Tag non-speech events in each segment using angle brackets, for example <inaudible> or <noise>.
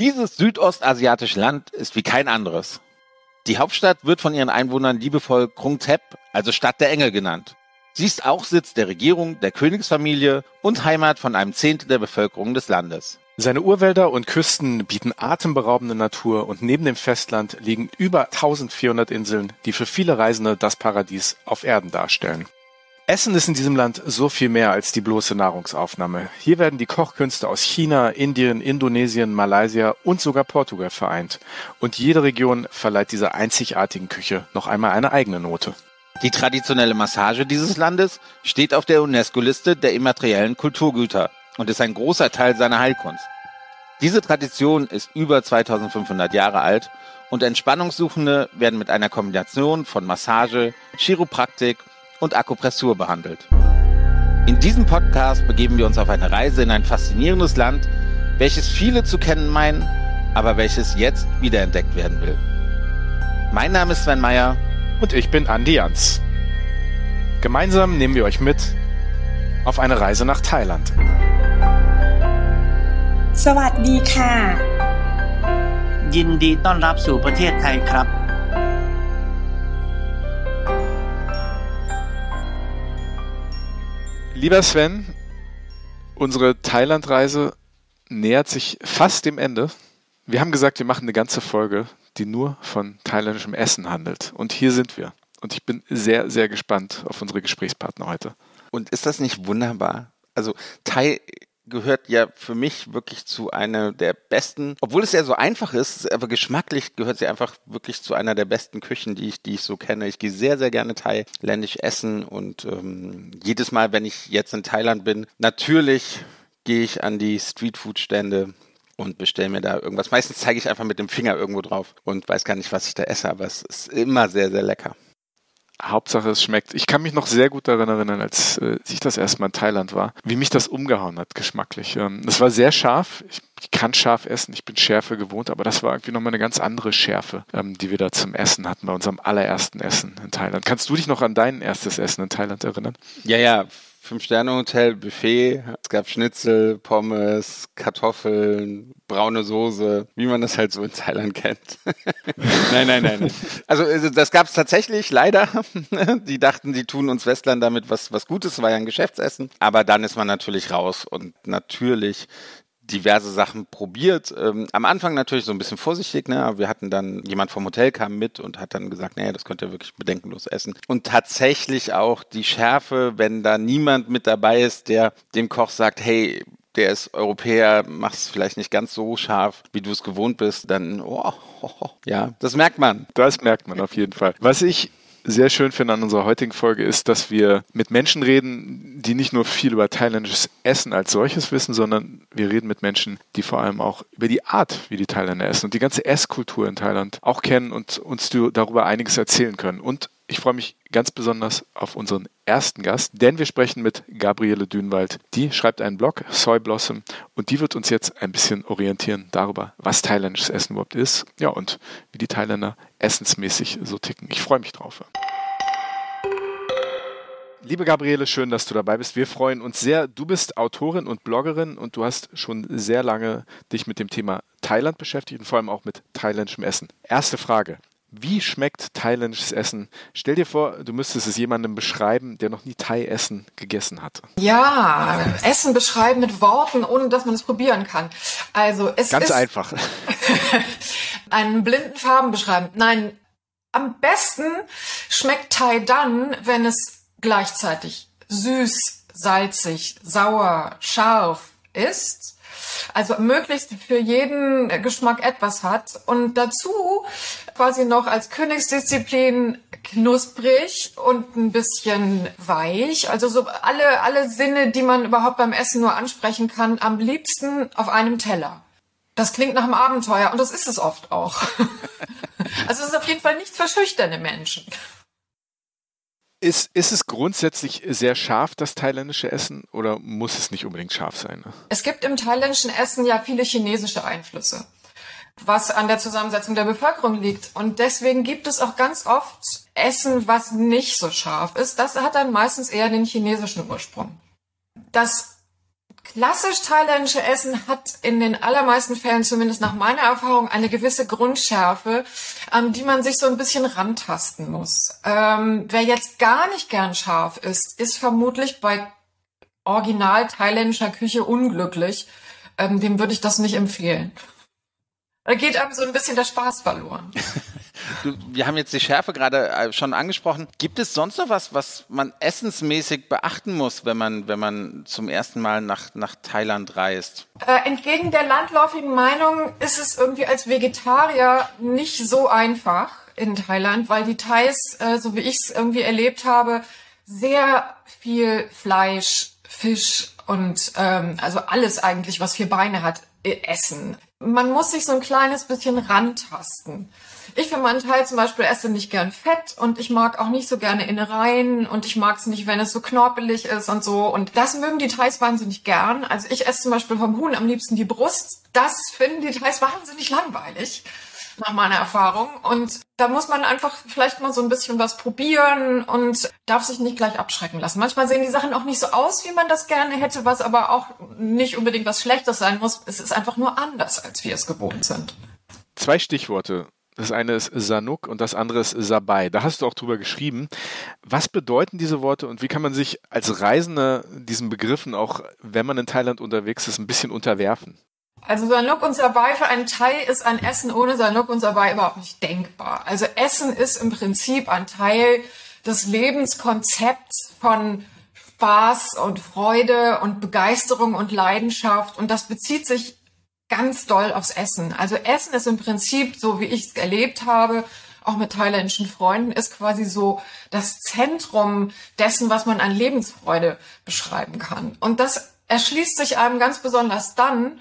Dieses südostasiatische Land ist wie kein anderes. Die Hauptstadt wird von ihren Einwohnern liebevoll Krung Thep, also Stadt der Engel genannt. Sie ist auch Sitz der Regierung, der Königsfamilie und Heimat von einem Zehntel der Bevölkerung des Landes. Seine Urwälder und Küsten bieten atemberaubende Natur und neben dem Festland liegen über 1400 Inseln, die für viele Reisende das Paradies auf Erden darstellen. Essen ist in diesem Land so viel mehr als die bloße Nahrungsaufnahme. Hier werden die Kochkünste aus China, Indien, Indonesien, Malaysia und sogar Portugal vereint. Und jede Region verleiht dieser einzigartigen Küche noch einmal eine eigene Note. Die traditionelle Massage dieses Landes steht auf der UNESCO-Liste der immateriellen Kulturgüter und ist ein großer Teil seiner Heilkunst. Diese Tradition ist über 2500 Jahre alt und Entspannungssuchende werden mit einer Kombination von Massage, Chiropraktik und Akupressur behandelt. In diesem Podcast begeben wir uns auf eine Reise in ein faszinierendes Land, welches viele zu kennen meinen, aber welches jetzt wiederentdeckt werden will. Mein Name ist Sven Meyer und ich bin Andi Jans. Gemeinsam nehmen wir euch mit auf eine Reise nach Thailand. สวัสดีค่ะ ยินดีต้อนรับสู่ประเทศไทยครับ Lieber Sven, unsere Thailandreise nähert sich fast dem Ende. Wir haben gesagt, wir machen eine ganze Folge, die nur von thailändischem Essen handelt. Und hier sind wir. Und ich bin sehr, sehr gespannt auf unsere Gesprächspartner heute. Und ist das nicht wunderbar? Also Thai gehört ja für mich wirklich zu einer der besten, obwohl es ja so einfach ist, aber geschmacklich gehört sie einfach wirklich zu einer der besten Küchen, die ich, die ich so kenne. Ich gehe sehr, sehr gerne thailändisch essen und ähm, jedes Mal, wenn ich jetzt in Thailand bin, natürlich gehe ich an die Streetfood-Stände und bestelle mir da irgendwas. Meistens zeige ich einfach mit dem Finger irgendwo drauf und weiß gar nicht, was ich da esse, aber es ist immer sehr, sehr lecker. Hauptsache es schmeckt. Ich kann mich noch sehr gut daran erinnern, als äh, ich das erste Mal in Thailand war, wie mich das umgehauen hat, geschmacklich. Ähm, es war sehr scharf. Ich, ich, kann scharf essen, ich bin Schärfe gewohnt, aber das war irgendwie nochmal eine ganz andere Schärfe, ähm, die wir da zum Essen hatten, bei unserem allerersten Essen in Thailand. Kannst du dich noch an dein erstes Essen in Thailand erinnern? Ja, ja, Fünf-Sterne-Hotel, Buffet. Es gab Schnitzel, Pommes, Kartoffeln, braune Soße, wie man das halt so in Thailand kennt. <laughs> nein, nein, nein. Also, also das gab es tatsächlich, leider. <laughs> die dachten, die tun uns Westlern damit was, was Gutes, war ja ein Geschäftsessen. Aber dann ist man natürlich raus und natürlich diverse Sachen probiert. Ähm, am Anfang natürlich so ein bisschen vorsichtig, ne? Wir hatten dann, jemand vom Hotel kam mit und hat dann gesagt, naja, das könnt ihr wirklich bedenkenlos essen. Und tatsächlich auch die Schärfe, wenn da niemand mit dabei ist, der dem Koch sagt, hey, der ist Europäer, macht es vielleicht nicht ganz so scharf, wie du es gewohnt bist, dann, oh, oh, <laughs> oh, ja, das merkt man. Das merkt man auf jeden Fall. Was ich sehr schön finde an unserer heutigen Folge ist, dass wir mit Menschen reden, die nicht nur viel über thailändisches Essen als solches wissen, sondern wir reden mit Menschen, die vor allem auch über die Art, wie die Thailänder essen und die ganze Esskultur in Thailand auch kennen und uns darüber einiges erzählen können. Und ich freue mich ganz besonders auf unseren ersten Gast, denn wir sprechen mit Gabriele Dünwald. Die schreibt einen Blog, Soy Blossom, und die wird uns jetzt ein bisschen orientieren darüber, was thailändisches Essen überhaupt ist, ja, und wie die Thailänder essensmäßig so ticken. Ich freue mich drauf. Liebe Gabriele, schön, dass du dabei bist. Wir freuen uns sehr. Du bist Autorin und Bloggerin und du hast schon sehr lange dich mit dem Thema Thailand beschäftigt und vor allem auch mit thailändischem Essen. Erste Frage. Wie schmeckt thailändisches Essen? Stell dir vor, du müsstest es jemandem beschreiben, der noch nie Thai-Essen gegessen hat. Ja, Essen beschreiben mit Worten, ohne dass man es probieren kann. Also es Ganz ist einfach. <laughs> einen blinden Farben beschreiben. Nein, am besten schmeckt Thai dann, wenn es gleichzeitig süß, salzig, sauer, scharf ist also möglichst für jeden Geschmack etwas hat und dazu quasi noch als Königsdisziplin knusprig und ein bisschen weich. Also so alle, alle Sinne, die man überhaupt beim Essen nur ansprechen kann, am liebsten auf einem Teller. Das klingt nach einem Abenteuer und das ist es oft auch. <laughs> also es ist auf jeden Fall nichts für schüchterne Menschen. Ist, ist es grundsätzlich sehr scharf, das thailändische Essen, oder muss es nicht unbedingt scharf sein? Ne? Es gibt im thailändischen Essen ja viele chinesische Einflüsse, was an der Zusammensetzung der Bevölkerung liegt. Und deswegen gibt es auch ganz oft Essen, was nicht so scharf ist. Das hat dann meistens eher den chinesischen Ursprung. Das klassisch thailändische Essen hat in den allermeisten Fällen, zumindest nach meiner Erfahrung, eine gewisse Grundschärfe, an die man sich so ein bisschen rantasten muss. Ähm, wer jetzt gar nicht gern scharf ist, ist vermutlich bei original thailändischer Küche unglücklich. Ähm, dem würde ich das nicht empfehlen. Da geht einem so ein bisschen der Spaß verloren. <laughs> Du, wir haben jetzt die Schärfe gerade äh, schon angesprochen. Gibt es sonst noch was, was man essensmäßig beachten muss, wenn man, wenn man zum ersten Mal nach, nach Thailand reist? Äh, entgegen der landläufigen Meinung ist es irgendwie als Vegetarier nicht so einfach in Thailand, weil die Thais, äh, so wie ich es irgendwie erlebt habe, sehr viel Fleisch, Fisch und ähm, also alles eigentlich, was vier Beine hat, äh, essen. Man muss sich so ein kleines bisschen rantasten. Ich für meinen Teil zum Beispiel esse nicht gern Fett und ich mag auch nicht so gerne Innereien und ich mag es nicht, wenn es so knorpelig ist und so. Und das mögen die Thais wahnsinnig gern. Also ich esse zum Beispiel vom Huhn am liebsten die Brust. Das finden die Thais wahnsinnig langweilig nach meiner Erfahrung. Und da muss man einfach vielleicht mal so ein bisschen was probieren und darf sich nicht gleich abschrecken lassen. Manchmal sehen die Sachen auch nicht so aus, wie man das gerne hätte, was aber auch nicht unbedingt was Schlechtes sein muss. Es ist einfach nur anders, als wir es gewohnt sind. Zwei Stichworte das eine ist Sanuk und das andere ist Sabai. Da hast du auch drüber geschrieben. Was bedeuten diese Worte und wie kann man sich als Reisender diesen Begriffen auch, wenn man in Thailand unterwegs ist, ein bisschen unterwerfen? Also Sanuk und Sabai für einen Thai ist ein Essen ohne Sanuk und Sabai überhaupt nicht denkbar. Also Essen ist im Prinzip ein Teil des Lebenskonzepts von Spaß und Freude und Begeisterung und Leidenschaft und das bezieht sich ganz doll aufs Essen. Also Essen ist im Prinzip, so wie ich es erlebt habe, auch mit thailändischen Freunden, ist quasi so das Zentrum dessen, was man an Lebensfreude beschreiben kann. Und das erschließt sich einem ganz besonders dann,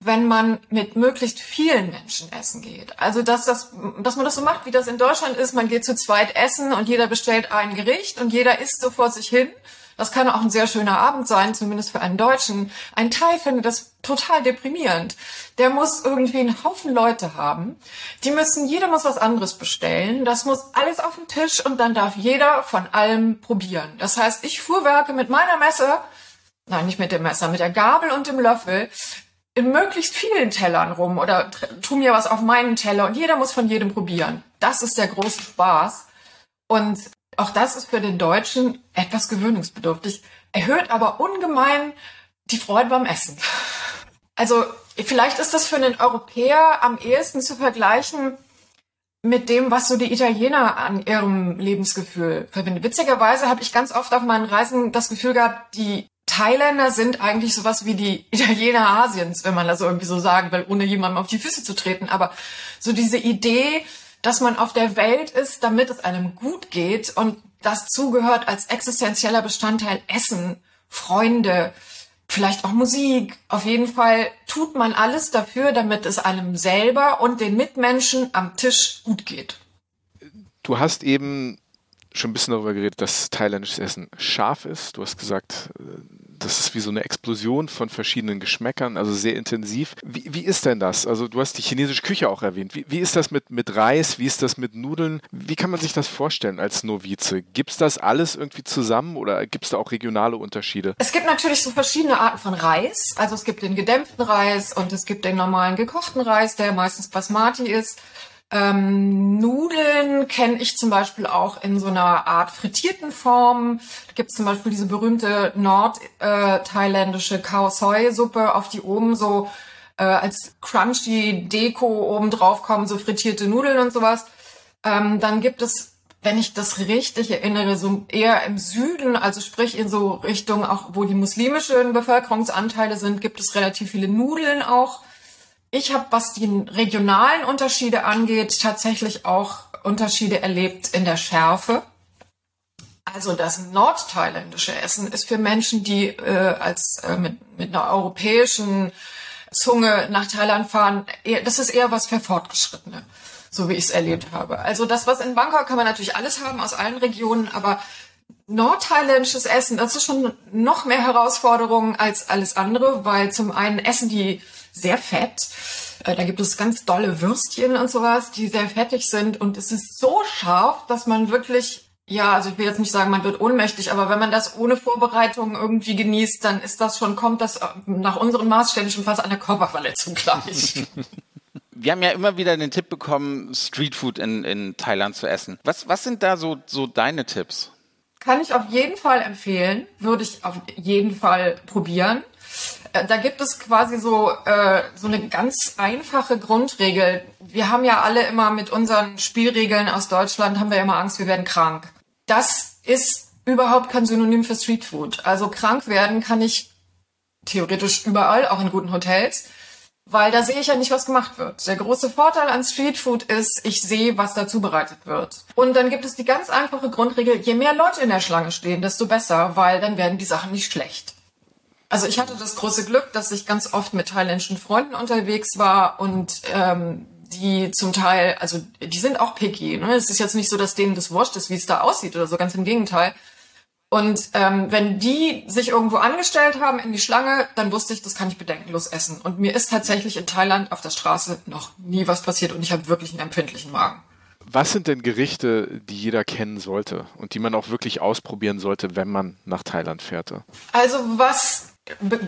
wenn man mit möglichst vielen Menschen essen geht. Also dass, das, dass man das so macht, wie das in Deutschland ist. Man geht zu zweit essen und jeder bestellt ein Gericht und jeder isst so vor sich hin das kann auch ein sehr schöner Abend sein, zumindest für einen Deutschen. Ein Thai findet das total deprimierend. Der muss irgendwie einen Haufen Leute haben. Die müssen, jeder muss was anderes bestellen. Das muss alles auf den Tisch und dann darf jeder von allem probieren. Das heißt, ich fuhrwerke mit meiner Messer, nein, nicht mit dem Messer, mit der Gabel und dem Löffel in möglichst vielen Tellern rum oder tu mir was auf meinen Teller und jeder muss von jedem probieren. Das ist der große Spaß. Und auch das ist für den Deutschen etwas gewöhnungsbedürftig, erhöht aber ungemein die Freude beim Essen. Also vielleicht ist das für einen Europäer am ehesten zu vergleichen mit dem, was so die Italiener an ihrem Lebensgefühl verbinden. Witzigerweise habe ich ganz oft auf meinen Reisen das Gefühl gehabt, die Thailänder sind eigentlich sowas wie die Italiener Asiens, wenn man das irgendwie so sagen will, ohne jemandem auf die Füße zu treten. Aber so diese Idee, dass man auf der Welt ist, damit es einem gut geht und das zugehört als existenzieller Bestandteil Essen, Freunde, vielleicht auch Musik. Auf jeden Fall tut man alles dafür, damit es einem selber und den Mitmenschen am Tisch gut geht. Du hast eben schon ein bisschen darüber geredet, dass thailändisches Essen scharf ist. Du hast gesagt, das ist wie so eine Explosion von verschiedenen Geschmäckern, also sehr intensiv. Wie, wie ist denn das? Also du hast die chinesische Küche auch erwähnt. Wie, wie ist das mit, mit Reis? Wie ist das mit Nudeln? Wie kann man sich das vorstellen als Novize? Gibt es das alles irgendwie zusammen oder gibt es da auch regionale Unterschiede? Es gibt natürlich so verschiedene Arten von Reis. Also es gibt den gedämpften Reis und es gibt den normalen gekochten Reis, der meistens Basmati ist. Ähm, Nudeln kenne ich zum Beispiel auch in so einer Art frittierten Form. Da gibt es zum Beispiel diese berühmte nordthailändische äh, Khao Soi Suppe, auf die oben so äh, als crunchy Deko oben drauf kommen, so frittierte Nudeln und sowas. Ähm, dann gibt es wenn ich das richtig erinnere, so eher im Süden, also sprich in so Richtung auch, wo die muslimischen Bevölkerungsanteile sind, gibt es relativ viele Nudeln auch. Ich habe, was die regionalen Unterschiede angeht, tatsächlich auch Unterschiede erlebt in der Schärfe. Also das nordthailändische Essen ist für Menschen, die äh, als äh, mit, mit einer europäischen Zunge nach Thailand fahren, eher, das ist eher was für Fortgeschrittene, so wie ich es erlebt habe. Also das, was in Bangkok kann man natürlich alles haben aus allen Regionen, aber nordthailändisches Essen, das ist schon noch mehr Herausforderung als alles andere, weil zum einen essen die sehr fett. Äh, da gibt es ganz dolle Würstchen und sowas, die sehr fettig sind. Und es ist so scharf, dass man wirklich Ja, also ich will jetzt nicht sagen, man wird ohnmächtig, aber wenn man das ohne Vorbereitung irgendwie genießt, dann ist das schon, kommt das nach unseren Maßstäben schon fast einer Körperverletzung gleich. <laughs> Wir haben ja immer wieder den Tipp bekommen, Streetfood in, in Thailand zu essen. Was, was sind da so, so deine Tipps? Kann ich auf jeden Fall empfehlen, würde ich auf jeden Fall probieren. Äh, da gibt es quasi so, äh, so eine ganz einfache Grundregel. Wir haben ja alle immer mit unseren Spielregeln aus Deutschland, haben wir immer Angst, wir werden krank. Das ist überhaupt kein Synonym für Streetfood. Also krank werden kann ich theoretisch überall, auch in guten Hotels, weil da sehe ich ja nicht, was gemacht wird. Der große Vorteil an Streetfood ist, ich sehe, was da zubereitet wird. Und dann gibt es die ganz einfache Grundregel, je mehr Leute in der Schlange stehen, desto besser, weil dann werden die Sachen nicht schlecht. Also ich hatte das große Glück, dass ich ganz oft mit thailändischen Freunden unterwegs war und ähm, die zum Teil, also die sind auch picky. Ne? Es ist jetzt nicht so, dass denen das wurscht ist, wie es da aussieht oder so, ganz im Gegenteil. Und ähm, wenn die sich irgendwo angestellt haben in die Schlange, dann wusste ich, das kann ich bedenkenlos essen. Und mir ist tatsächlich in Thailand auf der Straße noch nie was passiert und ich habe wirklich einen empfindlichen Magen. Was sind denn Gerichte, die jeder kennen sollte und die man auch wirklich ausprobieren sollte, wenn man nach Thailand fährt? Also was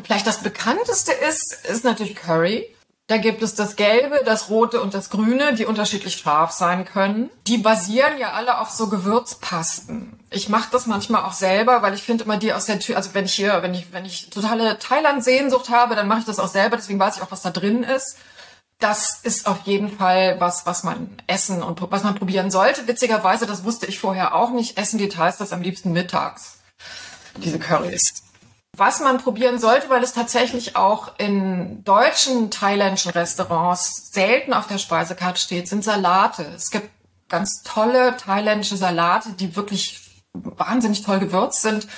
vielleicht das bekannteste ist, ist natürlich Curry. Da gibt es das Gelbe, das Rote und das Grüne, die unterschiedlich scharf sein können. Die basieren ja alle auf so Gewürzpasten. Ich mache das manchmal auch selber, weil ich finde immer die aus der Tür, also wenn ich hier, wenn ich, wenn ich totale Thailand-Sehnsucht habe, dann mache ich das auch selber, deswegen weiß ich auch, was da drin ist. Das ist auf jeden Fall was, was man essen und was man probieren sollte. Witzigerweise, das wusste ich vorher auch nicht, essen die Thais das am liebsten mittags. Diese Currys. Was man probieren sollte, weil es tatsächlich auch in deutschen thailändischen Restaurants selten auf der Speisekarte steht, sind Salate. Es gibt ganz tolle thailändische Salate, die wirklich wahnsinnig toll gewürzt sind.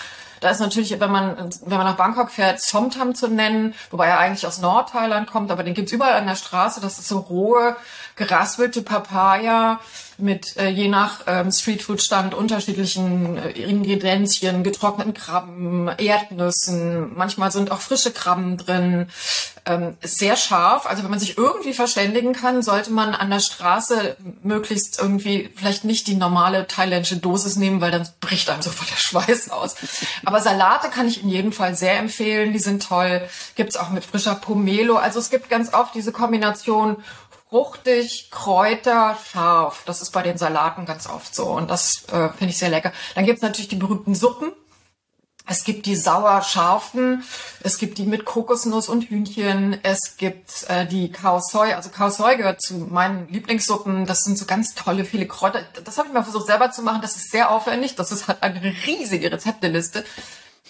Da ist natürlich, wenn man, wenn man nach Bangkok fährt, Somtam zu nennen, wobei er eigentlich aus Nordthailand kommt, aber den gibt's überall an der Straße. Das ist so rohe, geraspelte Papaya mit äh, je nach ähm, Streetfood-Stand unterschiedlichen äh, Ingredienzien, getrockneten Krabben, Erdnüssen, manchmal sind auch frische Krabben drin. Ähm, sehr scharf. Also wenn man sich irgendwie verständigen kann, sollte man an der Straße möglichst irgendwie vielleicht nicht die normale thailändische Dosis nehmen, weil dann bricht einem sofort der Schweiß aus. Aber Salate kann ich in jedem Fall sehr empfehlen. Die sind toll. Gibt's auch mit frischer Pomelo. Also es gibt ganz oft diese Kombination fruchtig, Kräuter, scharf. Das ist bei den Salaten ganz oft so und das äh, finde ich sehr lecker. Dann gibt's natürlich die berühmten Suppen. Es gibt die sauer-scharfen, es gibt die mit Kokosnuss und Hühnchen, es gibt äh, die Khao Soi. Also Khao Soi gehört zu meinen Lieblingssuppen. Das sind so ganz tolle, viele Kräuter. Das habe ich mal versucht selber zu machen. Das ist sehr aufwendig. Das ist halt eine riesige Rezepteliste.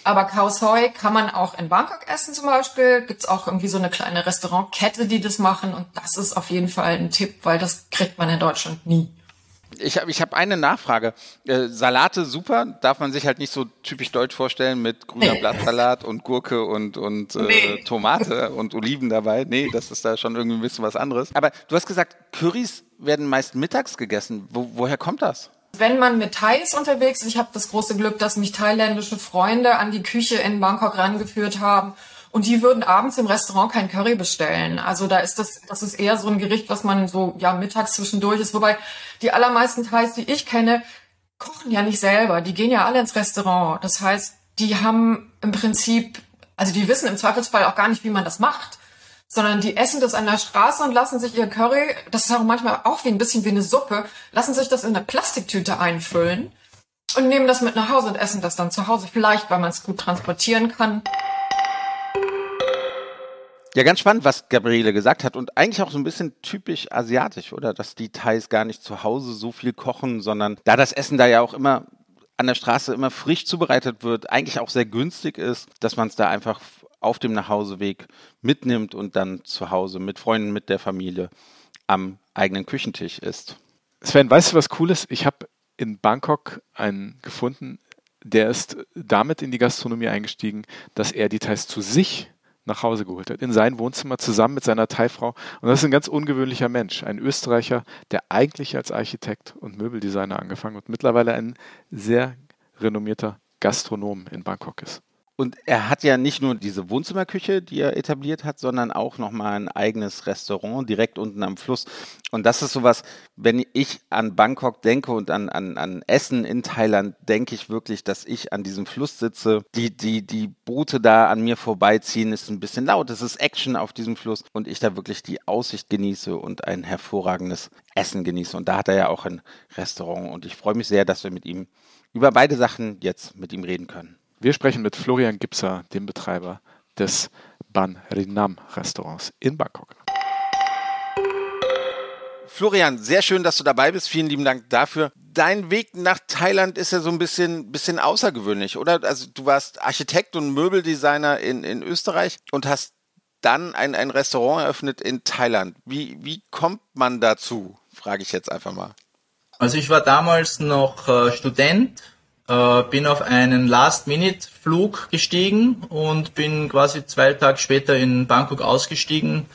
Aber Khao Soi kann man auch in Bangkok essen zum Beispiel. Gibt's auch irgendwie so eine kleine Restaurantkette, die das machen. Und das ist auf jeden Fall ein Tipp, weil das kriegt man in Deutschland nie. Ich habe ich hab eine Nachfrage. Äh, Salate super, darf man sich halt nicht so typisch deutsch vorstellen mit grüner nee. Blattsalat und Gurke und, und äh, nee. Tomate und Oliven dabei. Nee, das ist da schon irgendwie ein bisschen was anderes. Aber du hast gesagt, Currys werden meist mittags gegessen. Wo, woher kommt das? Wenn man mit Thais unterwegs ist, ich habe das große Glück, dass mich thailändische Freunde an die Küche in Bangkok rangeführt haben und die würden abends im Restaurant kein Curry bestellen. Also da ist das, das ist eher so ein Gericht, was man so ja mittags zwischendurch ist. Wobei die allermeisten Thais, die ich kenne, kochen ja nicht selber. Die gehen ja alle ins Restaurant. Das heißt, die haben im Prinzip, also die wissen im Zweifelsfall auch gar nicht, wie man das macht sondern die essen das an der Straße und lassen sich ihr Curry, das ist auch manchmal auch wie ein bisschen wie eine Suppe, lassen sich das in eine Plastiktüte einfüllen und nehmen das mit nach Hause und essen das dann zu Hause. Vielleicht, weil man es gut transportieren kann. Ja, ganz spannend, was Gabriele gesagt hat und eigentlich auch so ein bisschen typisch asiatisch, oder? Dass die Thais gar nicht zu Hause so viel kochen, sondern da das Essen da ja auch immer an der Straße immer frisch zubereitet wird, eigentlich auch sehr günstig ist, dass man es da einfach auf dem Nachhauseweg mitnimmt und dann zu Hause mit Freunden, mit der Familie am eigenen Küchentisch isst. Sven, weißt du was Cooles? Ich habe in Bangkok einen gefunden, der ist damit in die Gastronomie eingestiegen, dass er die Thais zu sich nach Hause geholt hat, in sein Wohnzimmer zusammen mit seiner Thai-Frau. Und das ist ein ganz ungewöhnlicher Mensch, ein Österreicher, der eigentlich als Architekt und Möbeldesigner angefangen und mittlerweile ein sehr renommierter Gastronom in Bangkok ist. Und er hat ja nicht nur diese Wohnzimmerküche, die er etabliert hat, sondern auch nochmal ein eigenes Restaurant direkt unten am Fluss. Und das ist sowas, wenn ich an Bangkok denke und an, an, an Essen in Thailand, denke ich wirklich, dass ich an diesem Fluss sitze. Die, die, die Boote da an mir vorbeiziehen, ist ein bisschen laut, es ist Action auf diesem Fluss und ich da wirklich die Aussicht genieße und ein hervorragendes Essen genieße. Und da hat er ja auch ein Restaurant und ich freue mich sehr, dass wir mit ihm über beide Sachen jetzt mit ihm reden können. Wir sprechen mit Florian Gipser, dem Betreiber des Ban Rinam Restaurants in Bangkok. Florian, sehr schön, dass du dabei bist. Vielen lieben Dank dafür. Dein Weg nach Thailand ist ja so ein bisschen, bisschen außergewöhnlich, oder? Also du warst Architekt und Möbeldesigner in, in Österreich und hast dann ein, ein Restaurant eröffnet in Thailand. Wie, wie kommt man dazu? Frage ich jetzt einfach mal. Also ich war damals noch äh, Student, äh, bin auf einen Last-Minute-Flug gestiegen und bin quasi zwei Tage später in Bangkok ausgestiegen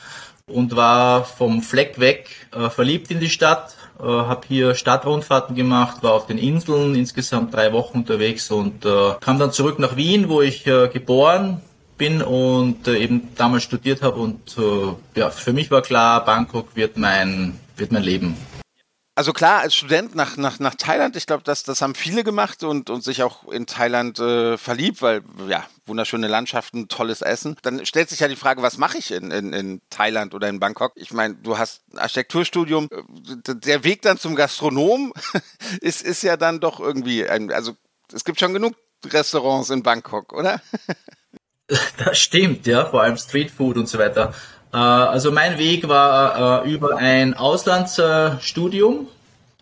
und war vom Fleck weg äh, verliebt in die Stadt, äh, habe hier Stadtrundfahrten gemacht, war auf den Inseln insgesamt drei Wochen unterwegs und äh, kam dann zurück nach Wien, wo ich äh, geboren bin und äh, eben damals studiert habe und äh, ja, für mich war klar, Bangkok wird mein wird mein Leben. Also klar, als Student nach, nach, nach Thailand, ich glaube, das, das haben viele gemacht und, und sich auch in Thailand äh, verliebt, weil ja, wunderschöne Landschaften, tolles Essen. Dann stellt sich ja die Frage, was mache ich in, in, in Thailand oder in Bangkok? Ich meine, du hast ein Architekturstudium, der Weg dann zum Gastronom <laughs> ist, ist ja dann doch irgendwie ein, also es gibt schon genug Restaurants in Bangkok, oder? <laughs> Das stimmt, ja, vor allem Streetfood und so weiter. Äh, also mein Weg war äh, über ein Auslandsstudium,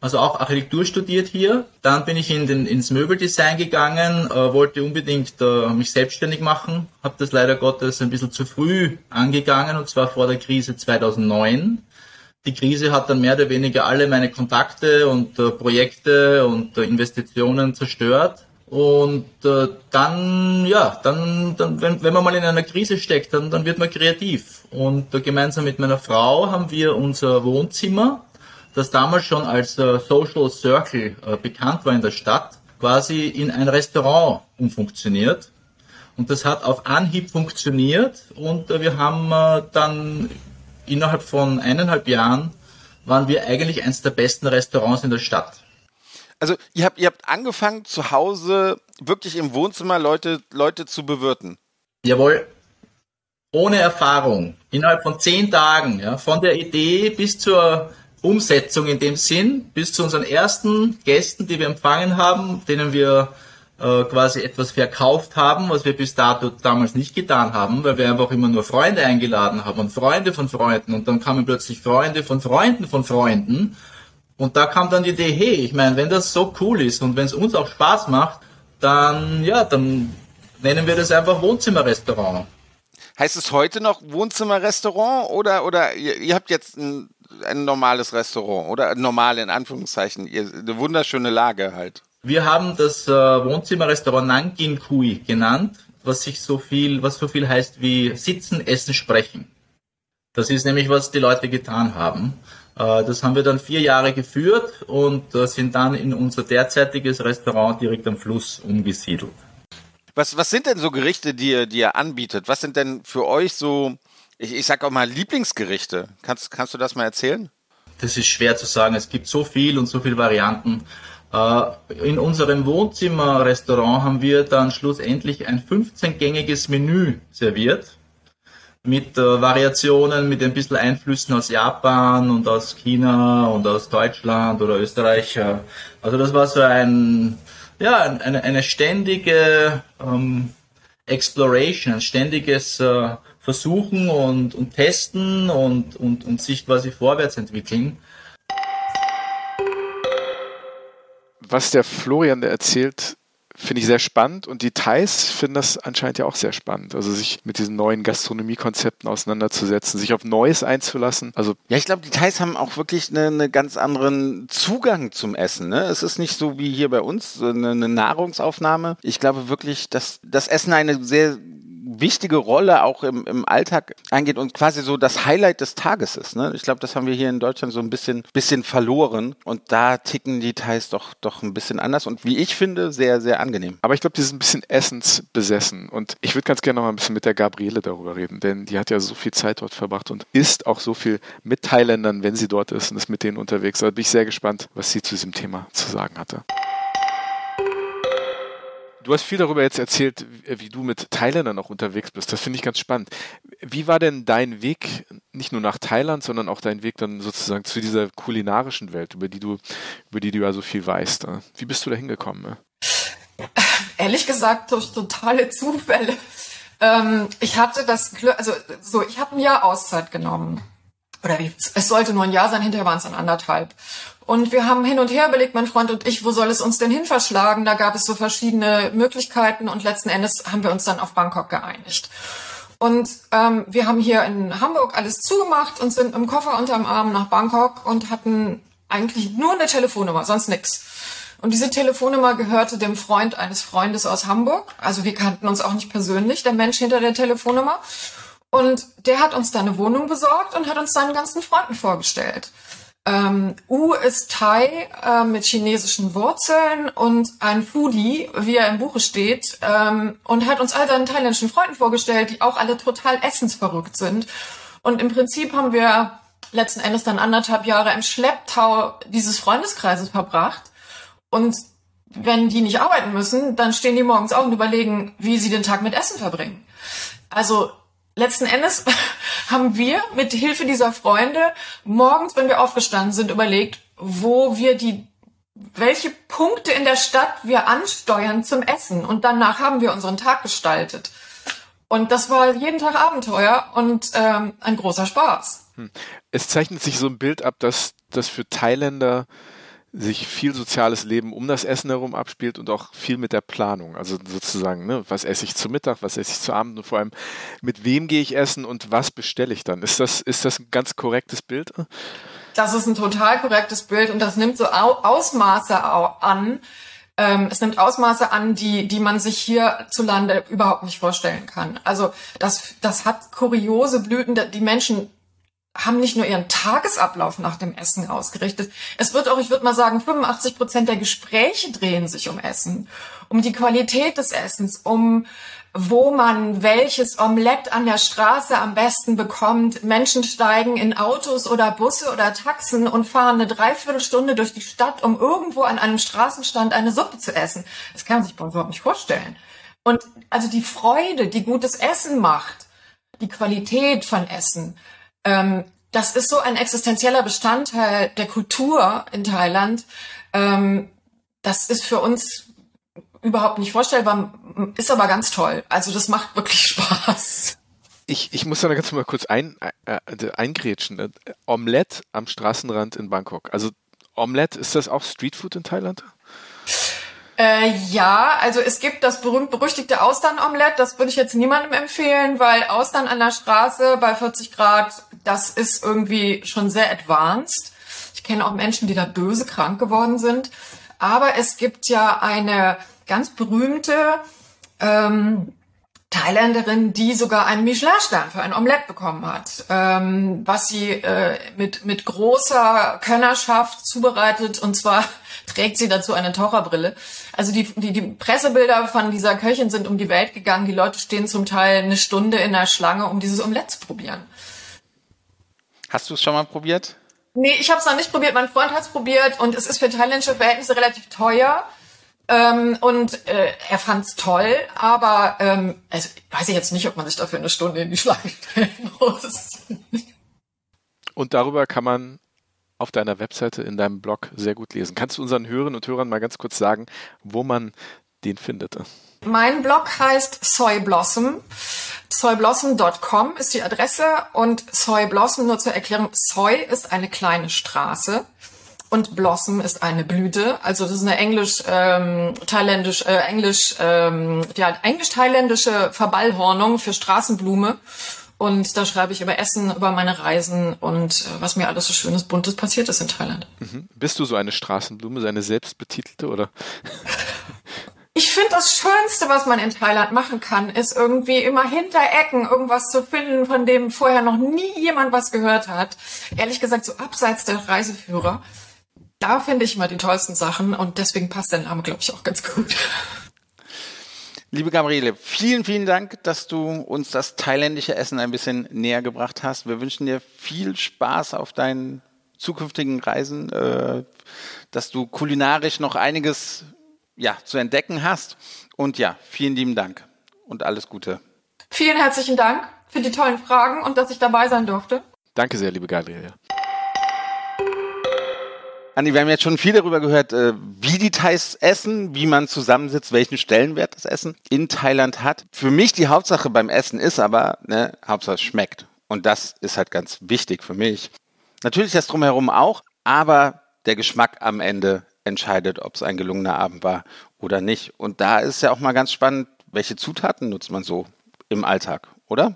also auch Architektur studiert hier. Dann bin ich in den, ins Möbeldesign gegangen, äh, wollte unbedingt mich selbstständig machen, habe das leider Gottes ein bisschen zu früh angegangen und zwar vor der Krise 2009. Die Krise hat dann mehr oder weniger alle meine Kontakte und Projekte und Investitionen zerstört. Und äh, dann, ja, dann, dann wenn, wenn man mal in einer Krise steckt, dann, dann wird man kreativ. Und äh, gemeinsam mit meiner Frau haben wir unser Wohnzimmer, das damals schon als äh, Social Circle äh, bekannt war in der Stadt, quasi in ein Restaurant umfunktioniert. Und das hat auf Anhieb funktioniert und äh, wir haben äh, dann innerhalb von eineinhalb Jahren waren wir eigentlich eines der besten Restaurants in der Stadt. Also ihr habt, ihr habt angefangen zu Hause wirklich im Wohnzimmer Leute, Leute zu bewirten. Jawohl. Ohne Erfahrung. Innerhalb von zehn Tagen, ja, von der Idee bis zur Umsetzung in dem Sinn, bis zu unseren ersten Gästen, die wir empfangen haben, denen wir äh, quasi etwas verkauft haben, was wir bis dato damals nicht getan haben, weil wir einfach immer nur Freunde eingeladen haben und Freunde von Freunden und dann kamen plötzlich Freunde von Freunden von Freunden und da kam dann die Idee, hey, ich meine, wenn das so cool ist und wenn es uns auch Spaß macht, dann, ja, dann nennen wir das einfach Wohnzimmerrestaurant. Heißt es heute noch Wohnzimmerrestaurant oder, oder ihr, ihr habt jetzt ein, ein, normales Restaurant oder normal in Anführungszeichen, ihr, eine wunderschöne Lage halt? Wir haben das äh, Wohnzimmerrestaurant Nangin Kui genannt, was sich so viel, was so viel heißt wie sitzen, essen, sprechen. Das ist nämlich, was die Leute getan haben. Äh, das haben wir dann vier Jahre geführt und äh, sind dann in unser derzeitiges Restaurant direkt am Fluss umgesiedelt. Was, was sind denn so Gerichte, die ihr, die ihr anbietet? Was sind denn für euch so, ich, ich sag auch mal Lieblingsgerichte? Kannst, kannst du das mal erzählen? Das ist schwer zu sagen. Es gibt so viel und so viele Varianten. Äh, in unserem Wohnzimmerrestaurant haben wir dann schlussendlich ein 15-gängiges Menü serviert mit äh, Variationen, mit ein bisschen Einflüssen aus Japan und aus China und aus Deutschland oder Österreich. Also das war so ein, ja, eine, eine ständige ähm, Exploration, ein ständiges äh, Versuchen und, und Testen und, und, und sich quasi vorwärts entwickeln. Was der Florian der erzählt, finde ich sehr spannend und die Thais finden das anscheinend ja auch sehr spannend. Also sich mit diesen neuen Gastronomiekonzepten auseinanderzusetzen, sich auf Neues einzulassen. Also ja, ich glaube, die Thais haben auch wirklich einen eine ganz anderen Zugang zum Essen. Ne? Es ist nicht so wie hier bei uns eine, eine Nahrungsaufnahme. Ich glaube wirklich, dass das Essen eine sehr wichtige Rolle auch im, im Alltag eingeht und quasi so das Highlight des Tages ist. Ne? Ich glaube, das haben wir hier in Deutschland so ein bisschen, bisschen verloren und da ticken die Thais doch, doch ein bisschen anders und wie ich finde, sehr, sehr angenehm. Aber ich glaube, die sind ein bisschen essensbesessen und ich würde ganz gerne noch mal ein bisschen mit der Gabriele darüber reden, denn die hat ja so viel Zeit dort verbracht und isst auch so viel mit Thailändern, wenn sie dort ist und ist mit denen unterwegs. Da bin ich sehr gespannt, was sie zu diesem Thema zu sagen hatte. Du hast viel darüber jetzt erzählt, wie du mit Thailändern auch unterwegs bist. Das finde ich ganz spannend. Wie war denn dein Weg, nicht nur nach Thailand, sondern auch dein Weg dann sozusagen zu dieser kulinarischen Welt, über die du, über die du ja so viel weißt? Wie bist du da hingekommen? Ehrlich gesagt, durch totale Zufälle. Ähm, ich hatte das Glück, also so, ich habe ein Jahr Auszeit genommen. Oder wie, es sollte nur ein Jahr sein, hinterher waren es dann anderthalb. Und wir haben hin und her überlegt, mein Freund und ich, wo soll es uns denn hin verschlagen? Da gab es so verschiedene Möglichkeiten und letzten Endes haben wir uns dann auf Bangkok geeinigt. Und ähm, wir haben hier in Hamburg alles zugemacht und sind im Koffer unterm Arm nach Bangkok und hatten eigentlich nur eine Telefonnummer, sonst nix. Und diese Telefonnummer gehörte dem Freund eines Freundes aus Hamburg. Also wir kannten uns auch nicht persönlich, der Mensch hinter der Telefonnummer. Und der hat uns da eine Wohnung besorgt und hat uns seinen ganzen Freunden vorgestellt. Ähm, U ist Thai äh, mit chinesischen Wurzeln und ein Foodie, wie er im Buche steht, ähm, und hat uns all seinen thailändischen Freunden vorgestellt, die auch alle total essensverrückt sind. Und im Prinzip haben wir letzten Endes dann anderthalb Jahre im Schlepptau dieses Freundeskreises verbracht. Und wenn die nicht arbeiten müssen, dann stehen die morgens auf und überlegen, wie sie den Tag mit Essen verbringen. Also letzten Endes <laughs> haben wir mit Hilfe dieser Freunde morgens, wenn wir aufgestanden sind, überlegt, wo wir die welche Punkte in der Stadt wir ansteuern zum Essen. Und danach haben wir unseren Tag gestaltet. Und das war jeden Tag Abenteuer und ähm, ein großer Spaß. Hm. Es zeichnet sich so ein Bild ab, dass das für Thailänder sich viel soziales Leben um das Essen herum abspielt und auch viel mit der Planung. Also sozusagen, ne, was esse ich zu Mittag, was esse ich zu Abend und vor allem, mit wem gehe ich essen und was bestelle ich dann? Ist das, ist das ein ganz korrektes Bild? Das ist ein total korrektes Bild und das nimmt so Ausmaße an. Ähm, es nimmt Ausmaße an, die, die man sich hierzulande überhaupt nicht vorstellen kann. Also das, das hat kuriose Blüten. Die Menschen haben nicht nur ihren Tagesablauf nach dem Essen ausgerichtet. Es wird auch, ich würde mal sagen, 85 Prozent der Gespräche drehen sich um Essen, um die Qualität des Essens, um wo man welches Omelett an der Straße am besten bekommt. Menschen steigen in Autos oder Busse oder Taxen und fahren eine Dreiviertelstunde durch die Stadt, um irgendwo an einem Straßenstand eine Suppe zu essen. Das kann man sich überhaupt nicht vorstellen. Und also die Freude, die gutes Essen macht, die Qualität von Essen, ähm, das ist so ein existenzieller Bestandteil der Kultur in Thailand. Ähm, das ist für uns überhaupt nicht vorstellbar, ist aber ganz toll. Also das macht wirklich <laughs> Spaß. Ich, ich muss da ganz mal kurz ein, äh, eingrätschen. Äh, Omelette am Straßenrand in Bangkok. Also Omelette, ist das auch Streetfood in Thailand? Äh, ja, also es gibt das berühmt-berüchtigte Austern-Omelett. Das würde ich jetzt niemandem empfehlen, weil Austern an der Straße bei 40 Grad, das ist irgendwie schon sehr advanced. Ich kenne auch Menschen, die da böse krank geworden sind. Aber es gibt ja eine ganz berühmte ähm, Thailänderin, die sogar einen Michelin-Stern für ein Omelett bekommen hat, ähm, was sie äh, mit, mit großer Könnerschaft zubereitet und zwar <laughs> trägt sie dazu eine Taucherbrille. Also die, die, die Pressebilder von dieser Köchin sind um die Welt gegangen. Die Leute stehen zum Teil eine Stunde in der Schlange, um dieses Omelett zu probieren. Hast du es schon mal probiert? Nee, ich habe es noch nicht probiert. Mein Freund hat es probiert und es ist für thailändische Verhältnisse relativ teuer. Ähm, und äh, er fand's toll, aber ähm, also weiß ich jetzt nicht, ob man sich dafür eine Stunde in die Schlange stellen muss. Und darüber kann man auf deiner Webseite in deinem Blog sehr gut lesen. Kannst du unseren Hörerinnen und Hörern mal ganz kurz sagen, wo man den findet? Mein Blog heißt Soy Blossom. Soyblossom.com ist die Adresse und Soy Blossom, nur zur Erklärung, Soy ist eine kleine Straße und Blossom ist eine Blüte. Also das ist eine englisch ähm, thailändisch äh, englisch ähm, ja englisch thailändische Verballhornung für Straßenblume. Und da schreibe ich über Essen, über meine Reisen und äh, was mir alles so schönes Buntes passiert ist in Thailand. Mhm. Bist du so eine Straßenblume, so eine selbstbetitelte oder? <laughs> Ich finde, das Schönste, was man in Thailand machen kann, ist irgendwie immer hinter Ecken irgendwas zu finden, von dem vorher noch nie jemand was gehört hat. Ehrlich gesagt, so abseits der Reiseführer. Da finde ich immer die tollsten Sachen und deswegen passt der Name, glaube ich, auch ganz gut. Liebe Gabriele, vielen, vielen Dank, dass du uns das thailändische Essen ein bisschen näher gebracht hast. Wir wünschen dir viel Spaß auf deinen zukünftigen Reisen, äh, dass du kulinarisch noch einiges ja, zu entdecken hast. Und ja, vielen lieben Dank und alles Gute. Vielen herzlichen Dank für die tollen Fragen und dass ich dabei sein durfte. Danke sehr, liebe Gabriele. Andi, wir haben jetzt schon viel darüber gehört, äh, wie die Thais essen, wie man zusammensitzt, welchen Stellenwert das Essen in Thailand hat. Für mich die Hauptsache beim Essen ist aber, ne, Hauptsache es schmeckt. Und das ist halt ganz wichtig für mich. Natürlich das drumherum auch, aber der Geschmack am Ende entscheidet, ob es ein gelungener Abend war oder nicht. Und da ist ja auch mal ganz spannend, welche Zutaten nutzt man so im Alltag, oder?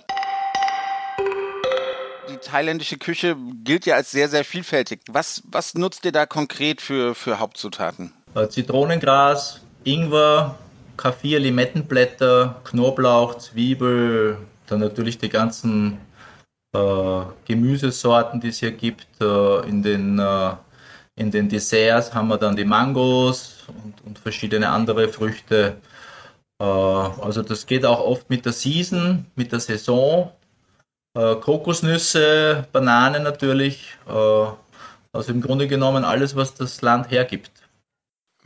die thailändische Küche gilt ja als sehr, sehr vielfältig. Was, was nutzt ihr da konkret für, für Hauptzutaten? Äh, Zitronengras, Ingwer, Kaffir, Limettenblätter, Knoblauch, Zwiebel, dann natürlich die ganzen äh, Gemüsesorten, die es hier gibt. Äh, in, den, äh, in den Desserts haben wir dann die Mangos und, und verschiedene andere Früchte. Äh, also das geht auch oft mit der Season, mit der Saison. Äh, Kokosnüsse, Bananen natürlich. Äh, also im Grunde genommen alles, was das Land hergibt.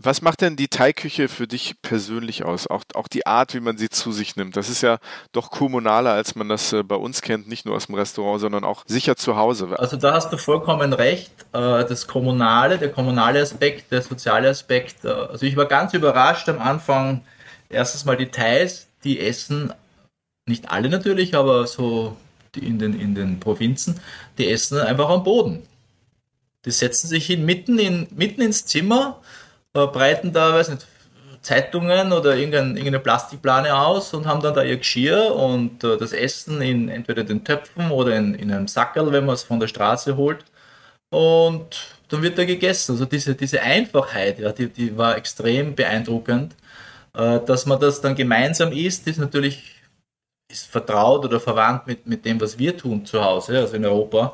Was macht denn die Thai-Küche für dich persönlich aus? Auch, auch die Art, wie man sie zu sich nimmt. Das ist ja doch kommunaler, als man das äh, bei uns kennt, nicht nur aus dem Restaurant, sondern auch sicher zu Hause. Also da hast du vollkommen recht. Äh, das Kommunale, der kommunale Aspekt, der soziale Aspekt. Äh, also ich war ganz überrascht am Anfang. Erstens mal die Thais, die essen, nicht alle natürlich, aber so in den, in den Provinzen, die essen einfach am Boden. Die setzen sich hin, mitten, in, mitten ins Zimmer, breiten da, weiß nicht, Zeitungen oder irgendein, irgendeine Plastikplane aus und haben dann da ihr Geschirr und äh, das Essen in entweder den Töpfen oder in, in einem Sackerl, wenn man es von der Straße holt. Und dann wird da gegessen. Also diese, diese Einfachheit, ja, die, die war extrem beeindruckend. Äh, dass man das dann gemeinsam isst, ist natürlich ist vertraut oder verwandt mit, mit dem, was wir tun zu Hause, also in Europa.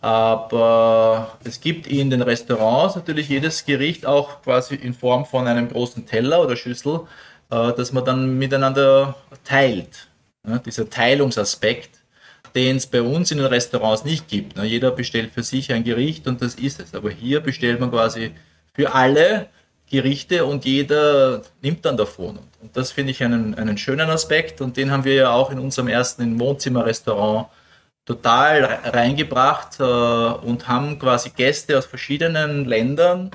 Aber es gibt in den Restaurants natürlich jedes Gericht auch quasi in Form von einem großen Teller oder Schüssel, äh, dass man dann miteinander teilt. Dieser Teilungsaspekt, den es bei uns in den Restaurants nicht gibt. Jeder bestellt für sich ein Gericht und das ist es. Aber hier bestellt man quasi für alle Gerichte und jeder nimmt dann davon. Und das finde ich einen, einen schönen Aspekt und den haben wir ja auch in unserem ersten Wohnzimmerrestaurant total reingebracht äh, und haben quasi Gäste aus verschiedenen Ländern,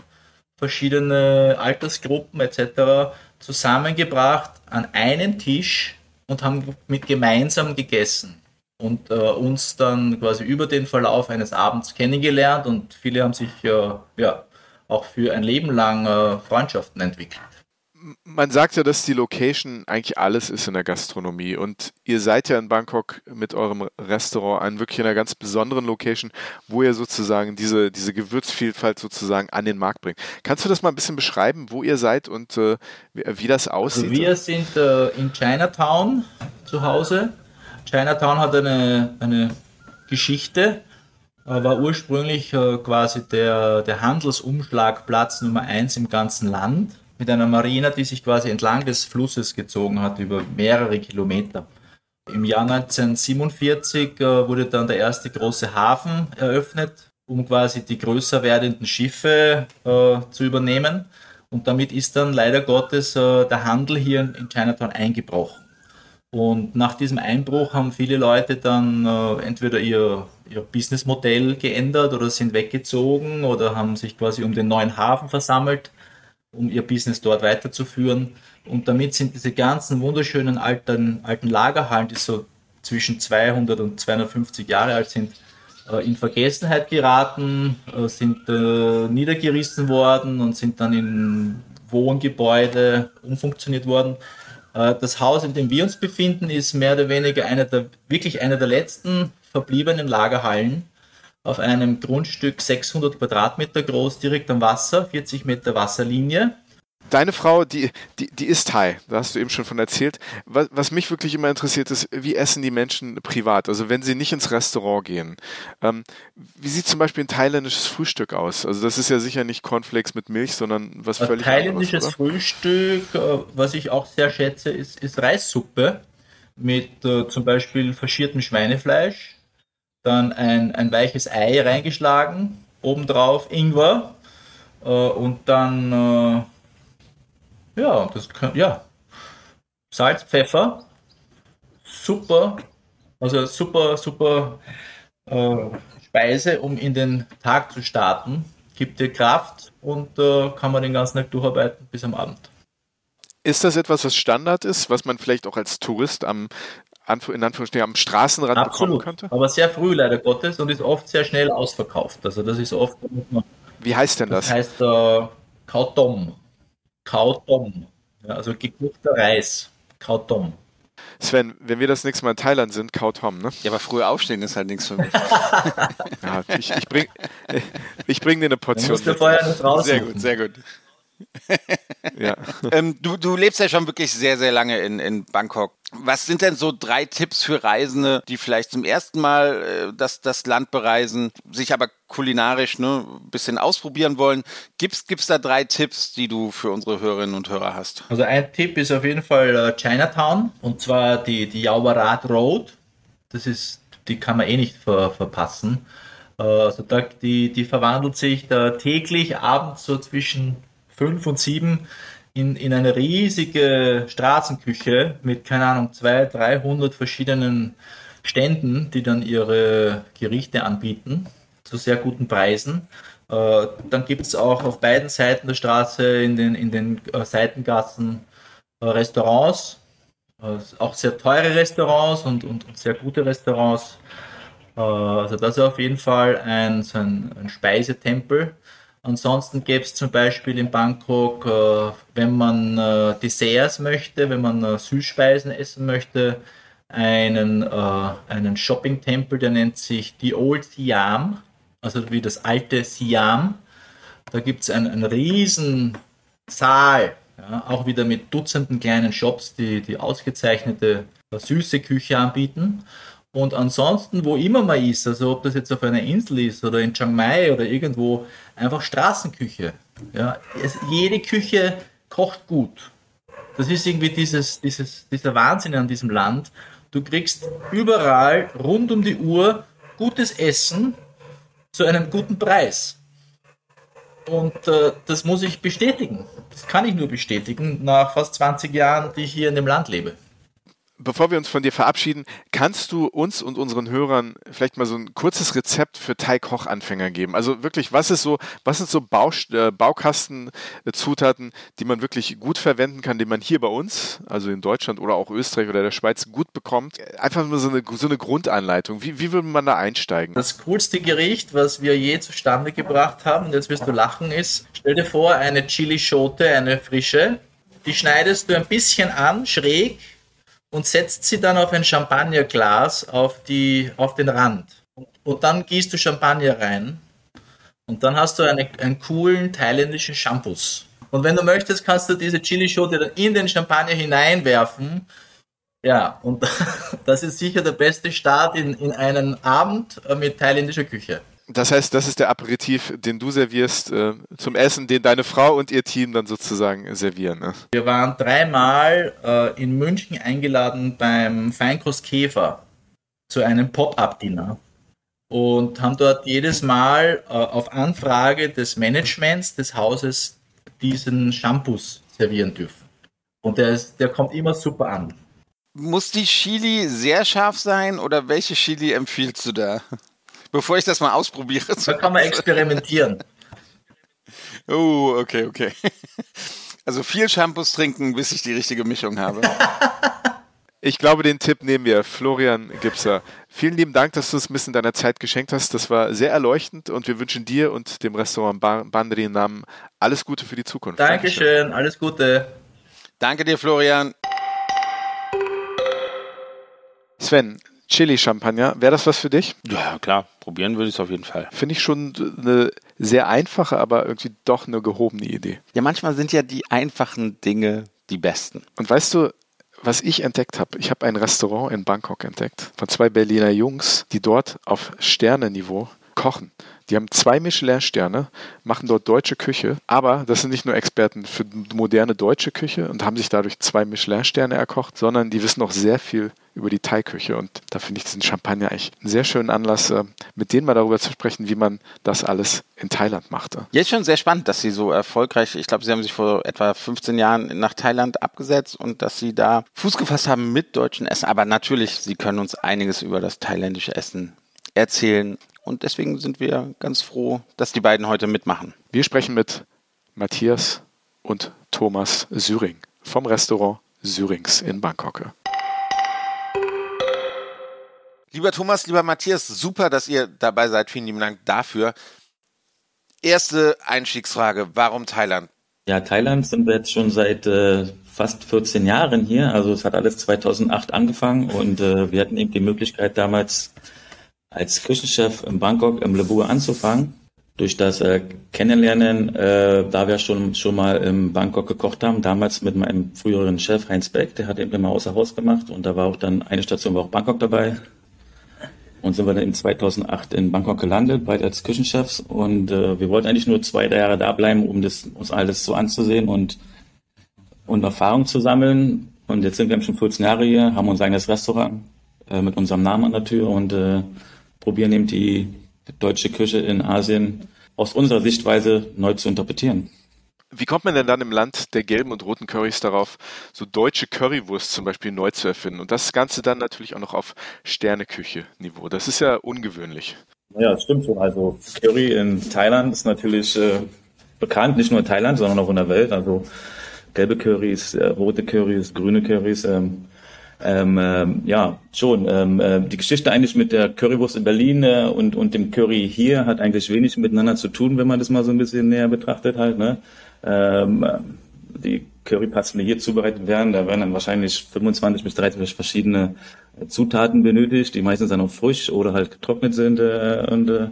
verschiedene Altersgruppen etc. zusammengebracht an einen Tisch und haben mit gemeinsam gegessen und äh, uns dann quasi über den Verlauf eines Abends kennengelernt und viele haben sich äh, ja auch für ein Leben lang äh, Freundschaften entwickelt. Man sagt ja, dass die Location eigentlich alles ist in der Gastronomie und ihr seid ja in Bangkok mit eurem Restaurant an wirklich einer ganz besonderen Location, wo ihr sozusagen diese, diese Gewürzvielfalt sozusagen an den Markt bringt. Kannst du das mal ein bisschen beschreiben, wo ihr seid und äh, wie, wie, das aussieht? Also wir sind äh, in Chinatown zu Hause. Chinatown hat eine, eine Geschichte war ursprünglich äh, quasi der, der Handelsumschlagplatz Nummer eins im ganzen Land mit einer Marina, die sich quasi entlang des Flusses gezogen hat über mehrere Kilometer. Im Jahr 1947 äh, wurde dann der erste große Hafen eröffnet, um quasi die größer werdenden Schiffe äh, zu übernehmen. Und damit ist dann leider Gottes äh, der Handel hier in Chinatown eingebrochen. Und nach diesem Einbruch haben viele Leute dann äh, entweder ihr, ihr Businessmodell geändert oder sind weggezogen oder haben sich quasi um den neuen Hafen versammelt, um ihr Business dort weiterzuführen. Und damit sind diese ganzen wunderschönen alten, alten Lagerhallen, die so zwischen 200 und 250 Jahre alt sind, äh, in Vergessenheit geraten, äh, sind äh, niedergerissen worden und sind dann in Wohngebäude umfunktioniert worden. Äh, das Haus, in dem wir uns befinden, ist mehr oder weniger einer der, wirklich einer der letzten verbliebenen Lagerhallen auf einem Grundstück 600 Quadratmeter groß, direkt am Wasser, 40 Meter Wasserlinie. Deine Frau, die, die, die ist Thai, da hast du eben schon von erzählt. Was, was mich wirklich immer interessiert ist, wie essen die Menschen privat? Also wenn sie nicht ins Restaurant gehen. Ähm, wie sieht zum Beispiel ein thailändisches Frühstück aus? Also das ist ja sicher nicht Cornflakes mit Milch, sondern was Ein völlig thailändisches anderes. oder? Frühstück, äh, was ich auch sehr schätze, ist, ist Reissuppe mit äh, zum Beispiel faschiertem Schweinefleisch, dann ein, ein weiches Ei reingeschlagen, obendrauf Ingwer äh, und dann äh, ja, das kann, ja Salz, Pfeffer, super, also super, super äh, Speise, um in den Tag zu starten. Gibt dir Kraft und äh, kann man den ganzen Tag durcharbeiten bis am Abend. Ist das etwas, was Standard ist, was man vielleicht auch als Tourist am in Anführungsstrichen am Straßenrand Absolut. bekommen könnte? Aber sehr früh leider Gottes und ist oft sehr schnell ausverkauft. Also das ist oft, Wie heißt denn das das? heißt äh, Kautom. Kautom. Ja, also gekochter Reis. Kautom. Sven, wenn wir das nächste Mal in Thailand sind, Kaut Hom, ne? Ja, aber früher aufstehen ist halt nichts für mich. <laughs> Ja, ich, ich bring, ich bring dir eine Portion. mit. vorher nicht raus. Sehr gut, sehr gut. <laughs> Ja. Ähm, du, du lebst ja schon wirklich sehr, sehr lange in, in Bangkok. Was sind denn so drei Tipps für Reisende, die vielleicht zum ersten Mal äh, das, das Land bereisen, sich aber kulinarisch ne, ein bisschen ausprobieren wollen? Gibt's gibt's da drei Tipps, die du für unsere Hörerinnen und Hörer hast? Also ein Tipp ist auf jeden Fall äh, Chinatown und zwar die, die Jauberat Road. Das ist, die kann man eh nicht ver, verpassen. Äh, Also da, die, die verwandelt sich da täglich abends so zwischen fünf und sieben in, in eine riesige Straßenküche mit, keine Ahnung, 200, 300 verschiedenen Ständen, die dann ihre Gerichte anbieten zu sehr guten Preisen. Äh, dann gibt es auch auf beiden Seiten der Straße in den, in den äh, Seitengassen äh, Restaurants, auch sehr teure Restaurants und, und, und sehr gute Restaurants. Also das ist auf jeden Fall ein, so ein, ein Speisetempel. Ansonsten gäbe es zum Beispiel in Bangkok, äh, wenn man äh, Desserts möchte, wenn man äh, Süßspeisen essen möchte, einen, äh, einen Shopping-Tempel, der nennt sich die Old Siam, also wie das alte Siam. Da gibt es einen, einen riesen Saal, ja, auch wieder mit Dutzenden kleinen Shops, die, die ausgezeichnete äh, süße Küche anbieten. Und ansonsten, wo immer man ist, also ob das jetzt auf einer Insel ist oder in Chiang Mai oder irgendwo, einfach Straßenküche. Ja, es, jede Küche kocht gut. Das ist irgendwie dieses, dieses, dieser Wahnsinn an diesem Land. Du kriegst überall rund um die Uhr gutes Essen zu einem guten Preis. Und äh, das muss ich bestätigen. Das kann ich nur bestätigen nach fast 20 Jahren, die ich hier in dem Land lebe. Bevor wir uns von dir verabschieden, kannst du uns und unseren Hörern vielleicht mal so ein kurzes Rezept für Thai-Koch-Anfänger geben? Also wirklich, was ist so, was sind so Baust äh, Baukastenzutaten, die man wirklich gut verwenden kann, die man hier bei uns, also in Deutschland oder auch Österreich oder der Schweiz gut bekommt? Einfach nur so eine, so eine Grundanleitung. Wie, wie würde man da einsteigen? Das coolste Gericht, was wir je zustande gebracht haben, und jetzt wirst du lachen, ist, stell dir vor, eine Chili-Schote, eine frische, die schneidest du ein bisschen an, schräg, und setzt sie dann auf ein Champagnerglas auf, die, auf den Rand. Und, und dann gießt du Champagner rein. Und dann hast du eine, einen coolen thailändischen Shampoos. Und wenn du möchtest, kannst du diese Chili-Schote dann in den Champagner hineinwerfen. Ja, und <laughs> das ist sicher der beste Start in, in einen Abend äh, mit thailändischer Küche. Das heißt, das ist der Aperitif, den du servierst äh, zum Essen, den deine Frau und ihr Team dann sozusagen servieren. Ne? Wir waren dreimal äh, in München eingeladen beim Feinkost Käfer zu einem Pop-up-Dinner und haben dort jedes Mal äh, auf Anfrage des Managements des Hauses diesen Shampoos servieren dürfen. Und der, ist, der kommt immer super an. Muss die Chili sehr scharf sein oder welche Chili empfiehlst du da? Bevor ich das mal ausprobiere. Da kann man experimentieren. <laughs> Oh, okay, okay. Also viel Shampoos trinken, bis ich die richtige Mischung habe. <laughs> Ich glaube, den Tipp nehmen wir. Florian Gipser. Vielen lieben Dank, dass du uns ein bisschen deiner Zeit geschenkt hast. Das war sehr erleuchtend und wir wünschen dir und dem Restaurant Bandri Namen alles Gute für die Zukunft. Dankeschön, alles Gute. Danke dir, Florian. Sven, Chili-Champagner. Wäre das was für dich? Ja, klar. Probieren würde ich es auf jeden Fall. Finde ich schon eine sehr einfache, aber irgendwie doch eine gehobene Idee. Ja, manchmal sind ja die einfachen Dinge die besten. Und weißt du, was ich entdeckt habe? Ich habe ein Restaurant in Bangkok entdeckt von zwei Berliner Jungs, die dort auf Sternenniveau kochen. Die haben zwei Michelin-Sterne, machen dort deutsche Küche, aber das sind nicht nur Experten für moderne deutsche Küche und haben sich dadurch zwei Michelin-Sterne erkocht, sondern die wissen auch sehr viel über die Thai-Küche. Und da finde ich diesen Champagner eigentlich einen sehr schönen Anlass, äh, mit denen mal darüber zu sprechen, wie man das alles in Thailand machte. Ist schon sehr spannend, dass sie so erfolgreich, ich glaube, sie haben sich vor etwa 15 Jahren nach Thailand abgesetzt und dass sie da Fuß gefasst haben mit deutschen Essen. Aber natürlich, sie können uns einiges über das thailändische Essen erzählen und deswegen sind wir ganz froh, dass die beiden heute mitmachen. Wir sprechen mit Matthias und Thomas Syring vom Restaurant Syrings in Bangkok. Lieber Thomas, lieber Matthias, super, dass ihr dabei seid. Vielen lieben Dank dafür. Erste Einstiegsfrage, warum Thailand? Ja, Thailand sind wir jetzt schon seit äh, fast 14 Jahren hier. Also es hat alles 2008 angefangen und äh, wir hatten eben die Möglichkeit damals als Küchenchef in Bangkok im Labur anzufangen. Durch das äh, Kennenlernen, äh, da wir schon, schon mal in Bangkok gekocht haben, damals mit meinem früheren Chef Heinz Beck, der hat eben immer außer Haus gemacht und da war auch dann eine Station, war auch Bangkok dabei. Und sind wir dann in 2008 in Bangkok gelandet, beide als Küchenchefs. Und äh, wir wollten eigentlich nur zwei, drei Jahre da bleiben, um das, uns alles so anzusehen und, und Erfahrung zu sammeln. Und jetzt sind wir schon 14 Jahre hier, haben unser eigenes Restaurant äh, mit unserem Namen an der Tür und äh, probieren eben die deutsche Küche in Asien aus unserer Sichtweise neu zu interpretieren. Wie kommt man denn dann im Land der gelben und roten Currys darauf, so deutsche Currywurst zum Beispiel neu zu erfinden? Und das Ganze dann natürlich auch noch auf Sterneküche-Niveau. Das ist ja ungewöhnlich. Ja, das stimmt schon. Also Curry in Thailand ist natürlich äh, bekannt, nicht nur in Thailand, sondern auch in der Welt. Also gelbe Currys, äh, rote Currys, grüne Currys. Ähm, ähm, ähm, ja, schon. Ähm, äh, die Geschichte eigentlich mit der Currywurst in Berlin äh, und, und dem Curry hier hat eigentlich wenig miteinander zu tun, wenn man das mal so ein bisschen näher betrachtet halt. Ne? Ähm, die Currypasten, die hier zubereitet werden, da werden dann wahrscheinlich 25 bis 30 verschiedene Zutaten benötigt, die meistens dann auch frisch oder halt getrocknet sind äh, und, äh,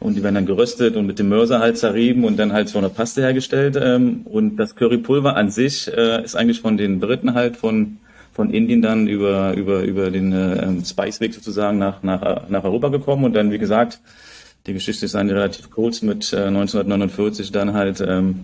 und die werden dann geröstet und mit dem Mörser halt zerrieben und dann halt so eine Paste hergestellt. Ähm, und das Currypulver an sich äh, ist eigentlich von den Briten halt von von Indien dann über, über, über den äh, Spice-Weg sozusagen nach, nach, nach Europa gekommen und dann, wie gesagt, die Geschichte ist eine relativ kurz mit äh, 1949 dann halt ähm,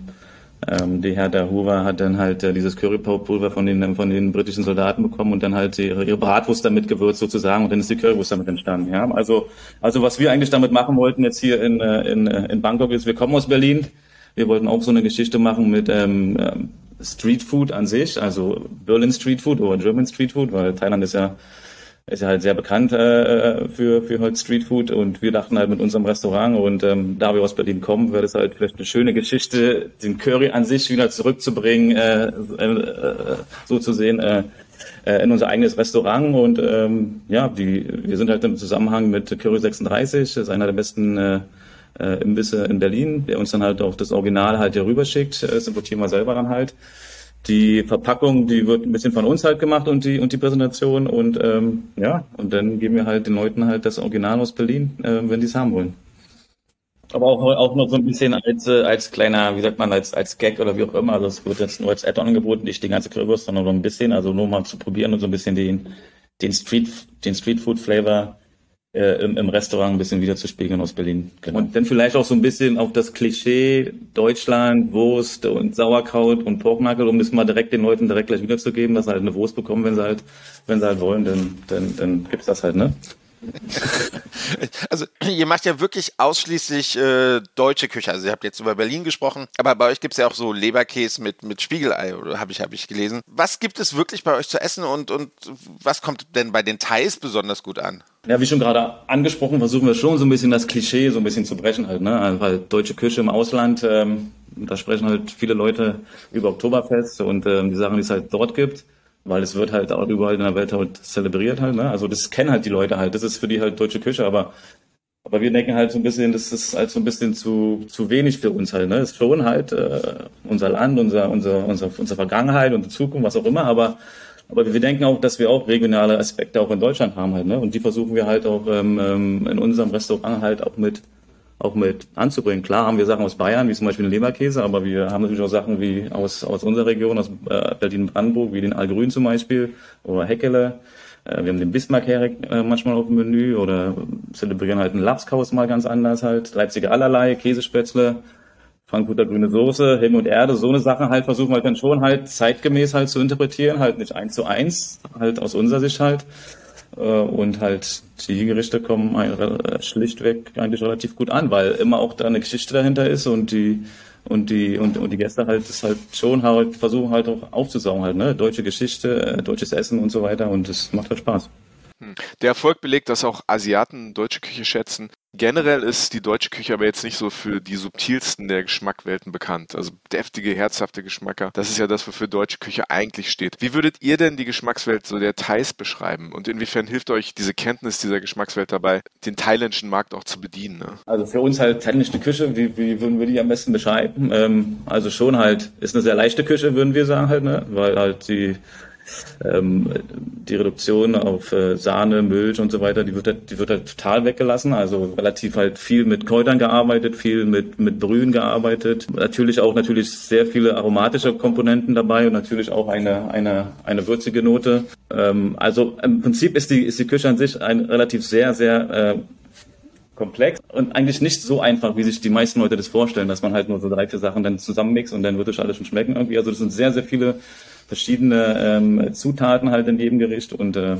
ähm, die Herr Hoover hat dann halt äh, dieses Currypulver von den von den britischen Soldaten bekommen und dann halt ihre, ihre Bratwurst damit gewürzt sozusagen und dann ist die Currywurst damit entstanden. Ja, also also was wir eigentlich damit machen wollten jetzt hier in äh, in, äh, in Bangkok ist, wir kommen aus Berlin, wir wollten auch so eine Geschichte machen mit ähm, ähm Street Food an sich, also Berlin Street Food oder German Street Food, weil Thailand ist ja ist ja halt sehr bekannt äh, für für halt Street Food und wir dachten halt mit unserem Restaurant und ähm, da wir aus Berlin kommen, wäre das halt vielleicht eine schöne Geschichte, den Curry an sich wieder zurückzubringen, äh, äh, so zu sehen. Äh, äh in unser eigenes Restaurant und ähm, ja, die, wir sind halt im Zusammenhang mit Curry 36, das ist einer der besten äh, äh, Imbisse in Berlin, der uns dann halt auch das Original halt hier rüberschickt. Äh, das importieren wir selber dann halt. Die Verpackung, die wird ein bisschen von uns halt gemacht und die und die Präsentation und ähm, ja, und dann geben wir halt den Leuten halt das Original aus Berlin, äh, wenn die es haben wollen. Aber auch, auch noch so ein bisschen als, äh, als kleiner, wie sagt man, als, als Gag oder wie auch immer. Also es wird jetzt nur als Add-on angeboten, nicht die ganze Currywurst, sondern nur ein bisschen, also nur mal zu probieren und so ein bisschen den, den Street, den Street Food Flavor äh, im, im Restaurant ein bisschen wieder zu spiegeln aus Berlin. Genau. Und dann vielleicht auch so ein bisschen auf das Klischee Deutschland, Wurst und Sauerkraut und Porknackel, um das mal direkt den Leuten direkt gleich wiederzugeben, dass sie halt eine Wurst bekommen, wenn sie halt, wenn sie halt wollen, dann, dann, dann gibt's das halt, ne? <laughs> Also ihr macht ja wirklich ausschließlich äh, deutsche Küche. Also ihr habt jetzt über Berlin gesprochen, aber bei euch gibt's ja auch so Leberkäse mit, mit Spiegelei, habe ich, hab ich gelesen. Was gibt es wirklich bei euch zu essen und, und was kommt denn bei den Thais besonders gut an? Ja, wie schon gerade angesprochen, versuchen wir schon so ein bisschen das Klischee so ein bisschen zu brechen halt, ne? Also, weil deutsche Küche im Ausland, ähm, da sprechen halt viele Leute über Oktoberfest und ähm, die Sachen, die es halt dort gibt weil es wird halt auch überall in der Welt halt zelebriert halt, ne? Also das kennen halt die Leute halt, das ist für die halt deutsche Küche, aber aber wir denken halt so ein bisschen, das ist halt so ein bisschen zu, zu wenig für uns halt. Ne? Das ist schon halt äh, unser Land, unser, unser, unser, unsere Vergangenheit, unsere Zukunft, was auch immer, aber Aber wir denken auch, dass wir auch regionale Aspekte auch in Deutschland haben halt, ne? Und die versuchen wir halt auch ähm, ähm, in unserem Restaurant halt auch mit auch mit anzubringen. Klar haben wir Sachen aus Bayern, wie zum Beispiel den Leberkäse, aber wir haben natürlich auch Sachen wie aus, aus unserer Region, aus äh, Berlin-Brandenburg, wie den Allgrün zum Beispiel oder Heckele. Äh, wir haben den Bismarck-Hering äh, manchmal auf dem Menü oder zelebrieren halt einen Lapskaus mal ganz anders halt. Leipziger Allerlei, Käsespätzle, Frankfurter grüne Soße, Himmel und Erde, so eine Sache halt versuchen wir dann schon halt zeitgemäß halt zu interpretieren, halt nicht eins zu eins, halt aus unserer Sicht halt. Äh, und halt die Gerichte kommen schlichtweg eigentlich relativ gut an, weil immer auch da eine Geschichte dahinter ist und die und die und, und die Gäste halt das halt schon halt versuchen halt auch aufzusaugen halt, ne? Deutsche Geschichte, äh, deutsches Essen und so weiter und es macht halt Spaß. Hm. Der Erfolg belegt, dass auch Asiaten deutsche Küche schätzen. Generell ist die deutsche Küche aber jetzt nicht so für die subtilsten der Geschmackwelten bekannt. Also deftige, herzhafte Geschmacker. Das ist ja das, wofür deutsche Küche eigentlich steht. Wie würdet ihr denn die Geschmackswelt so der Thais beschreiben? Und inwiefern hilft euch diese Kenntnis dieser Geschmackswelt dabei, den thailändischen Markt auch zu bedienen? Ne? Also für uns halt thailändische Küche, wie, wie würden wir die am besten beschreiben? Ähm, also schon halt, ist eine sehr leichte Küche, würden wir sagen halt, ne? Weil halt die ähm, die Reduktion auf äh, Sahne, Milch und so weiter, die wird, halt, die wird halt total weggelassen. Also relativ halt viel mit Kräutern gearbeitet, viel mit, mit Brühen gearbeitet. Natürlich auch natürlich sehr viele aromatische Komponenten dabei und natürlich auch eine, eine, eine würzige Note. Ähm, also im Prinzip ist die, ist die Küche an sich ein relativ sehr, sehr äh, komplex und eigentlich nicht so einfach, wie sich die meisten Leute das vorstellen, dass man halt nur so drei, vier Sachen dann zusammenmixt und dann wird es alles schon schmecken irgendwie. Also das sind sehr, sehr viele verschiedene ähm, Zutaten halt in jedem Gericht und äh,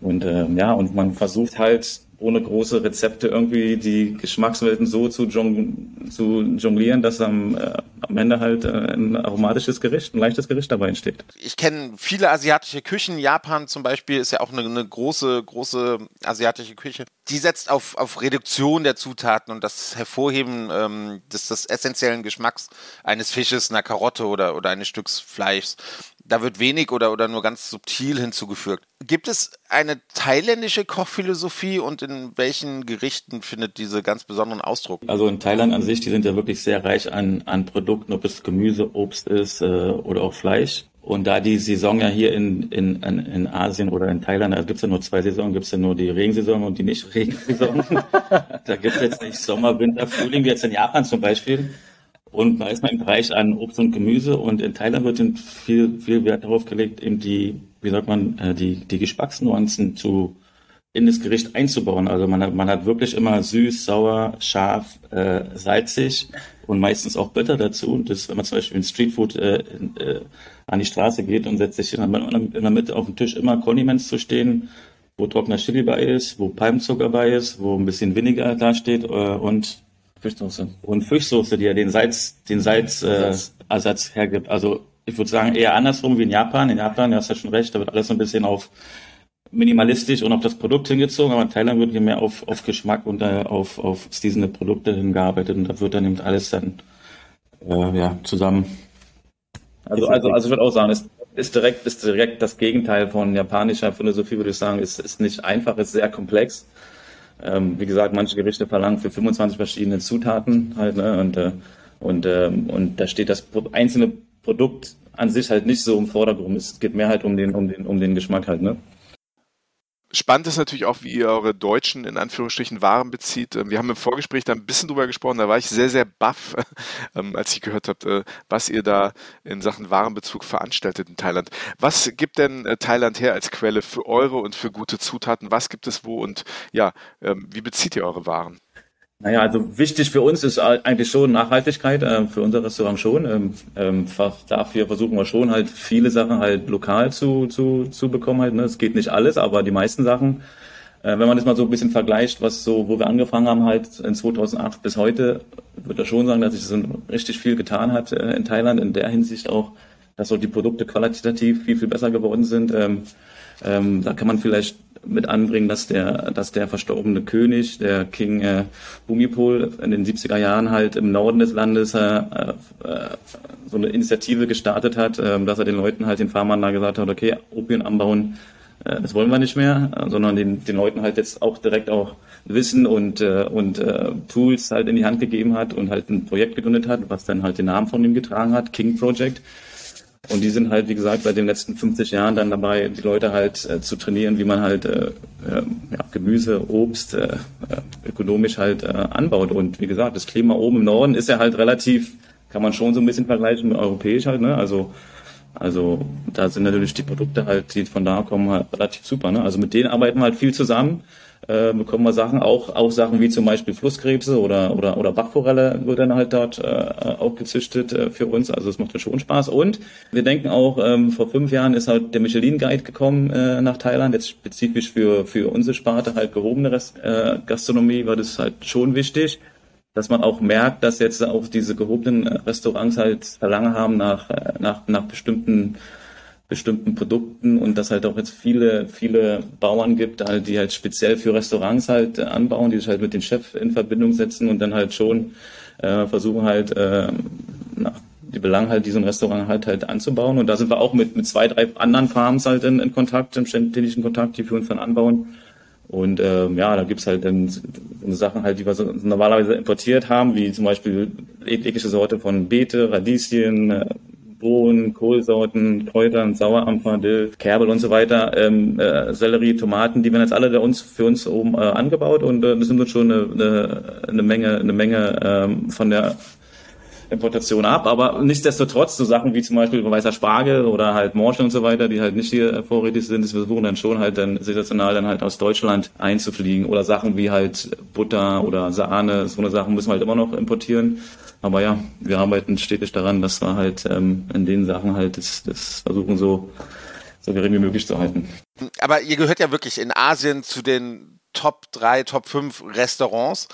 und äh, ja und man versucht halt ohne große Rezepte irgendwie die Geschmackswelten so zu, jong zu jonglieren, dass am, äh, am Ende halt äh, ein aromatisches Gericht, ein leichtes Gericht dabei entsteht. Ich kenne viele asiatische Küchen. Japan zum Beispiel ist ja auch eine, eine große, große asiatische Küche. Die setzt auf, auf Reduktion der Zutaten und das Hervorheben ähm, des, des essentiellen Geschmacks eines Fisches, einer Karotte oder, oder eines Stücks Fleischs da wird wenig oder, oder nur ganz subtil hinzugefügt. Gibt es eine thailändische Kochphilosophie und in welchen Gerichten findet diese ganz besonderen Ausdruck? Also in Thailand an sich, die sind ja wirklich sehr reich an, an Produkten, ob es Gemüse, Obst ist äh, oder auch Fleisch. Und da die Saison ja hier in, in, in Asien oder in Thailand, da gibt es ja nur zwei Saisonen, gibt es ja nur die Regensaison und die Nicht-Regensaison. <laughs> da gibt es jetzt nicht Sommer, Winter, Frühling, wie jetzt in Japan zum Beispiel. Und da ist man im Bereich an Obst und Gemüse und in Thailand wird viel, viel Wert darauf gelegt, eben die, wie sagt man, äh, die, die Geschmacksnuancen zu, in das Gericht einzubauen. Also man hat, man hat wirklich immer süß, sauer, scharf, äh, salzig und meistens auch bitter dazu. Und das, wenn man zum Beispiel in Streetfood äh, äh, an die Straße geht und setzt sich in der, in der Mitte auf dem Tisch immer Condiments zu stehen, wo trockener Chili bei ist, wo Palmzucker bei ist, wo ein bisschen Vinegar da steht äh, und Fischsoße. Und Fischsoße, die ja den Salz, den Salzersatz äh, Ersatz hergibt. Also ich würde sagen eher andersrum wie in Japan. In Japan, du hast ja schon recht, da wird alles so ein bisschen auf minimalistisch und auf das Produkt hingezogen, aber in Thailand wird hier mehr auf, auf Geschmack und äh, auf, auf diese Produkte hingearbeitet und da wird dann eben alles dann äh, ja, zusammen. Also, also, also ich würde auch sagen, ist, ist direkt, ist direkt das Gegenteil von japanischer Philosophie, würde ich sagen, ist, ist nicht einfach, ist sehr komplex. Ähm, wie gesagt, manche Gerichte verlangen für 25 verschiedene Zutaten halt, ne? Und, äh, und, ähm, und da steht das einzelne Produkt an sich halt nicht so im Vordergrund. Es geht mehr halt um den, um den, um den Geschmack halt, ne? Spannend ist natürlich auch, wie ihr eure deutschen, in Anführungsstrichen, Waren bezieht. Ähm, wir haben im Vorgespräch da ein bisschen drüber gesprochen, da war ich sehr, sehr baff, <laughs> ähm, als ich gehört habe, äh, was ihr da in Sachen Warenbezug veranstaltet in Thailand. Was gibt denn äh, Thailand her als Quelle für eure und für gute Zutaten? Was gibt es wo und ja, ähm, wie bezieht ihr eure Waren? Naja, also wichtig für uns ist eigentlich schon Nachhaltigkeit, äh, für unser Restaurant schon. Ähm, ähm, dafür versuchen wir schon halt viele Sachen halt lokal zu, zu, zu bekommen halt. Ne? Es geht nicht alles, aber die meisten Sachen. Äh, wenn man das mal so ein bisschen vergleicht, was so, wo wir angefangen haben halt in 2008 bis heute, würde ich schon sagen, dass sich so richtig viel getan hat äh, in Thailand in der Hinsicht auch, dass so die Produkte qualitativ viel, viel besser geworden sind. Ähm, ähm, da kann man vielleicht mit anbringen, dass der, dass der verstorbene König, der King äh, Bumipol, in den 70er Jahren halt im Norden des Landes äh, äh, so eine Initiative gestartet hat, äh, dass er den Leuten halt, den Farmern da gesagt hat, okay, Opium anbauen, äh, das wollen wir nicht mehr, äh, sondern den, den Leuten halt jetzt auch direkt auch Wissen und, äh, und äh, Tools halt in die Hand gegeben hat und halt ein Projekt gegründet hat, was dann halt den Namen von ihm getragen hat, King Project Und die sind halt, wie gesagt, seit den letzten 50 Jahren dann dabei, die Leute halt äh, zu trainieren, wie man halt äh, äh, ja, Gemüse, Obst äh, äh, ökonomisch halt anbaut. Und wie gesagt, das Klima oben im Norden ist ja halt relativ, kann man schon so ein bisschen vergleichen mit europäisch halt, ne? Also also da sind natürlich die Produkte halt, die von da kommen, halt relativ super. Ne? Also mit denen arbeiten wir halt viel zusammen äh, bekommen wir Sachen, auch, auch Sachen wie zum Beispiel Flusskrebse oder, oder, oder Bachforelle wird dann halt dort äh, auch gezüchtet äh, für uns. Also es macht dann schon Spaß. Und wir denken auch, ähm, vor fünf Jahren ist halt der Michelin Guide gekommen äh, nach Thailand, jetzt spezifisch für, für unsere Sparte halt gehobene Rest, äh, Gastronomie, war das halt schon wichtig dass man auch merkt, dass jetzt auch diese gehobenen Restaurants halt Verlangen haben nach, äh, nach, nach bestimmten bestimmten Produkten und dass halt auch jetzt viele, viele Bauern gibt, halt, die halt speziell für Restaurants halt äh, anbauen, die sich halt mit dem Chef in Verbindung setzen und dann halt schon äh, versuchen halt äh, nach die Belange halt diesen Restaurant halt halt anzubauen. Und da sind wir auch mit, mit zwei, drei anderen Farms halt in, in Kontakt, im ständigen Kontakt, die für uns dann anbauen. Und ähm, ja, da gibt's halt dann Sachen halt, die wir so normalerweise importiert haben, wie zum Beispiel jegliche Sorte von Beete, Radieschen, äh, Bohnen, Kohlsorten, Kräutern, Sauerampfer, Dill, Kerbel und so weiter, ähm, äh, Sellerie, Tomaten, die werden jetzt alle bei uns für uns oben äh, angebaut und äh, das nimmt uns schon eine, eine, eine Menge, eine Menge ähm, von der Importation ab, aber nichtsdestotrotz so Sachen wie zum Beispiel weißer Spargel oder halt Morsche und so weiter, die halt nicht hier vorrätig sind, das versuchen dann schon halt dann saisonal dann halt aus Deutschland einzufliegen oder Sachen wie halt Butter oder Sahne, so eine Sachen müssen wir halt immer noch importieren. Aber ja, wir arbeiten stetig daran, dass wir halt ähm, in den Sachen halt das, das versuchen so, so gering wie möglich zu halten. Aber ihr gehört ja wirklich in Asien zu den Top 3, Top 5 Restaurants.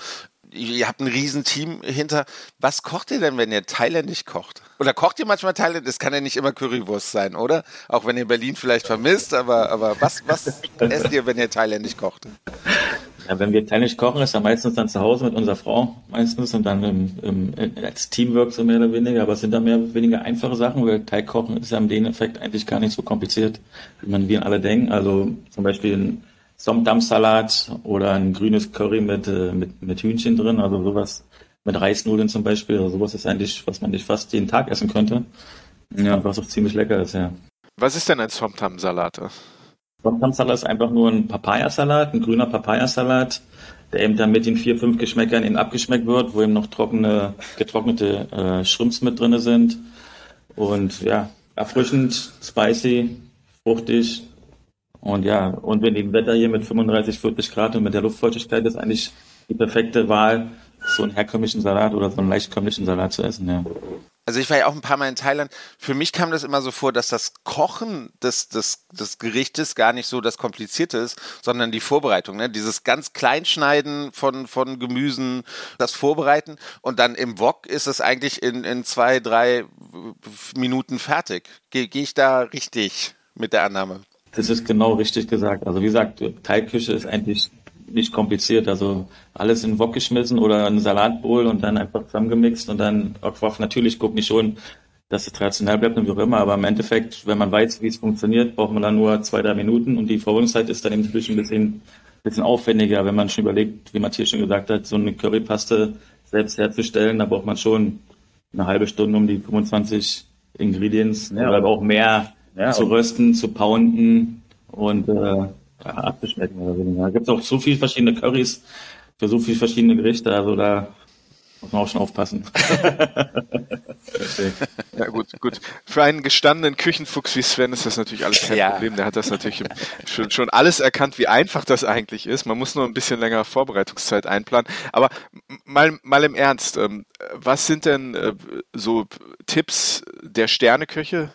Ihr habt ein Riesenteam hinter. Was kocht ihr denn, wenn ihr thailändisch kocht? Oder kocht ihr manchmal thailändisch? Es kann ja nicht immer Currywurst sein, oder? Auch wenn ihr Berlin vielleicht vermisst, aber, aber was, was esst ihr, wenn ihr thailändisch kocht? Ja, wenn wir thailändisch kochen, ist ja meistens dann zu Hause mit unserer Frau meistens und dann im, im, als Teamwork so mehr oder weniger, aber es sind dann mehr oder weniger einfache Sachen, weil Teigkochen ist ja im Effekt eigentlich gar nicht so kompliziert, wie man wir alle denken. Also zum Beispiel ein Somdam-Salat oder ein grünes Curry mit, äh, mit, mit Hühnchen drin, also sowas mit Reisnudeln zum Beispiel, also sowas ist eigentlich, was man nicht fast jeden Tag essen könnte. Ja, was auch ziemlich lecker ist, ja. Was ist denn ein Somtam-Salat? Somtam-Salat ist einfach nur ein Papayasalat, ein grüner Papayasalat, der eben dann mit den vier, fünf Geschmäckern eben abgeschmeckt wird, wo eben noch trockene, getrocknete äh, Shrimps mit drinne sind. Und ja, erfrischend, spicy, fruchtig, und ja, und wenn dem Wetter hier mit 35, 40 Grad und mit der Luftfeuchtigkeit ist eigentlich die perfekte Wahl, so einen herkömmlichen Salat oder so einen leichtkömmlichen Salat zu essen, ja. Also ich war ja auch ein paar Mal in Thailand. Für mich kam das immer so vor, dass das Kochen des, des, des Gerichtes gar nicht so das Komplizierte ist, sondern die Vorbereitung. Ne? Dieses ganz Kleinschneiden von, von Gemüsen, das Vorbereiten und dann im Wok ist es eigentlich in, in zwei, drei Minuten fertig. Gehe geh ich da richtig mit der Annahme? Das ist genau richtig gesagt. Also wie gesagt, Teigküche ist eigentlich nicht kompliziert. Also alles in Wok geschmissen oder ein Salatbowl und dann einfach zusammengemixt und dann auch natürlich gucke ich schon, dass es traditionell bleibt und wie auch immer. Aber im Endeffekt, wenn man weiß, wie es funktioniert, braucht man dann nur zwei, drei Minuten und die Verholungszeit ist dann eben natürlich ein bisschen, bisschen aufwendiger, wenn man schon überlegt, wie Matthias schon gesagt hat, so eine Currypaste selbst herzustellen, da braucht man schon eine halbe Stunde um die 25 Ingredients ja. oder auch mehr ja, zu rösten, zu pounden und äh, abzuschmecken oder so. Da gibt es auch so viele verschiedene Currys für so viele verschiedene Gerichte, also da muss man auch schon aufpassen. <laughs> ja, gut, gut. Für einen gestandenen Küchenfuchs wie Sven ist das natürlich alles kein ja. Problem. Der hat das natürlich schon, schon alles erkannt, wie einfach das eigentlich ist. Man muss nur ein bisschen länger Vorbereitungszeit einplanen. Aber mal, mal im Ernst, ähm, was sind denn äh, so Tipps der Sterneköche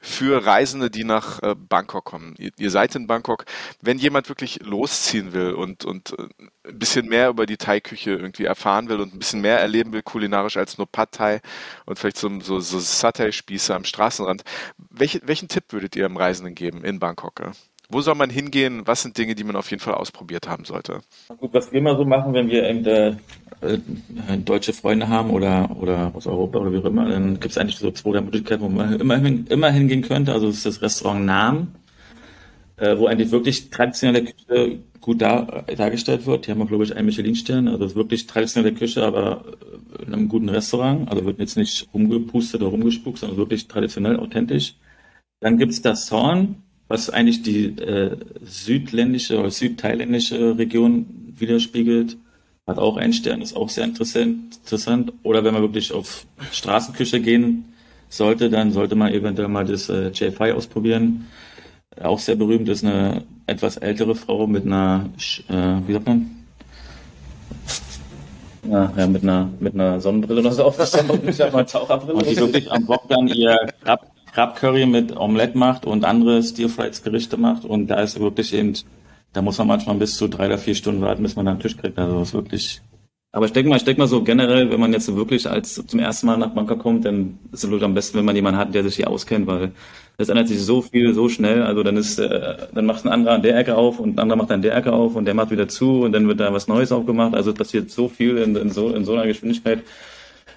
für Reisende, die nach äh, Bangkok kommen? Ihr, ihr seid in Bangkok. Wenn jemand wirklich losziehen will und, und äh, ein bisschen mehr über die Thai-Küche irgendwie erfahren will und ein bisschen mehr erleben will kulinarisch als nur Pad Thai und vielleicht so, so, so Satay-Spieße am Straßenrand. Welche, welchen Tipp würdet ihr dem Reisenden geben in Bangkok? Wo soll man hingehen? Was sind Dinge, die man auf jeden Fall ausprobiert haben sollte? Gut, was wir immer so machen, wenn wir eben, äh, deutsche Freunde haben oder, oder aus Europa oder wie auch immer, dann gibt es eigentlich so zwei Möglichkeiten, wo man immer, immer hingehen könnte. Also das ist das Restaurant Nam äh, wo eigentlich wirklich traditionelle Küche gut dar, dargestellt wird. Die haben, glaube ich, einen Michelin-Stern. Also wirklich traditionelle Küche, aber in einem guten Restaurant. Also wird jetzt nicht rumgepustet oder rumgespuckt, sondern wirklich traditionell, authentisch. Dann gibt's das Zorn, was eigentlich die äh, südländische oder südthailändische Region widerspiegelt. Hat auch einen Stern, ist auch sehr interessant. Oder wenn man wirklich auf Straßenküche gehen sollte, dann sollte man eventuell mal das äh, J5 ausprobieren. Auch sehr berühmt ist eine etwas ältere Frau mit einer, äh, wie sagt man? Ja, ja, mit einer, mit einer Sonnenbrille oder so auf der Taucherbrille. Und die wirklich am dann ihr Krab, Krabcurry mit Omelette macht und andere Stir-Fries Gerichte macht. Und da ist wirklich eben, da muss man manchmal bis zu drei oder vier Stunden warten, bis man dann einen Tisch kriegt. Also ist wirklich aber ich denke mal, ich denke mal so generell, wenn man jetzt wirklich als zum ersten Mal nach Bangkok kommt, dann ist es am besten, wenn man jemanden hat, der sich hier auskennt, weil das ändert sich so viel, so schnell. Also dann ist, äh, dann macht ein anderer an der Ecke auf und ein anderer macht an der Ecke auf und der macht wieder zu und dann wird da was Neues aufgemacht. Also passiert so viel in, in so in so einer Geschwindigkeit.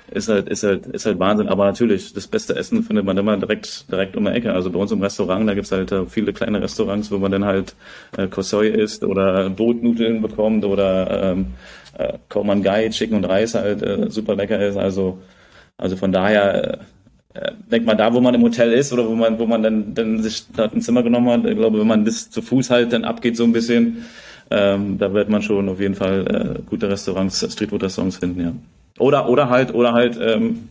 Ist halt, ist halt, ist halt Wahnsinn. Aber natürlich, das beste Essen findet man immer direkt, direkt um die Ecke. Also bei uns im Restaurant, da gibt's halt viele kleine Restaurants, wo man dann halt äh, Kosoi isst oder Brotnudeln bekommt oder ähm, äh, Kauman Gai, Chicken und Reis halt äh, super lecker ist. Also, also von daher, äh, denkt man da, wo man im Hotel ist oder wo man, wo man dann, dann sich da ein Zimmer genommen hat, ich glaube, wenn man das zu Fuß halt dann abgeht so ein bisschen, ähm, da wird man schon auf jeden Fall äh, gute Restaurants, Streetfood-Restaurants finden, ja. Oder, oder halt, oder halt, ähm,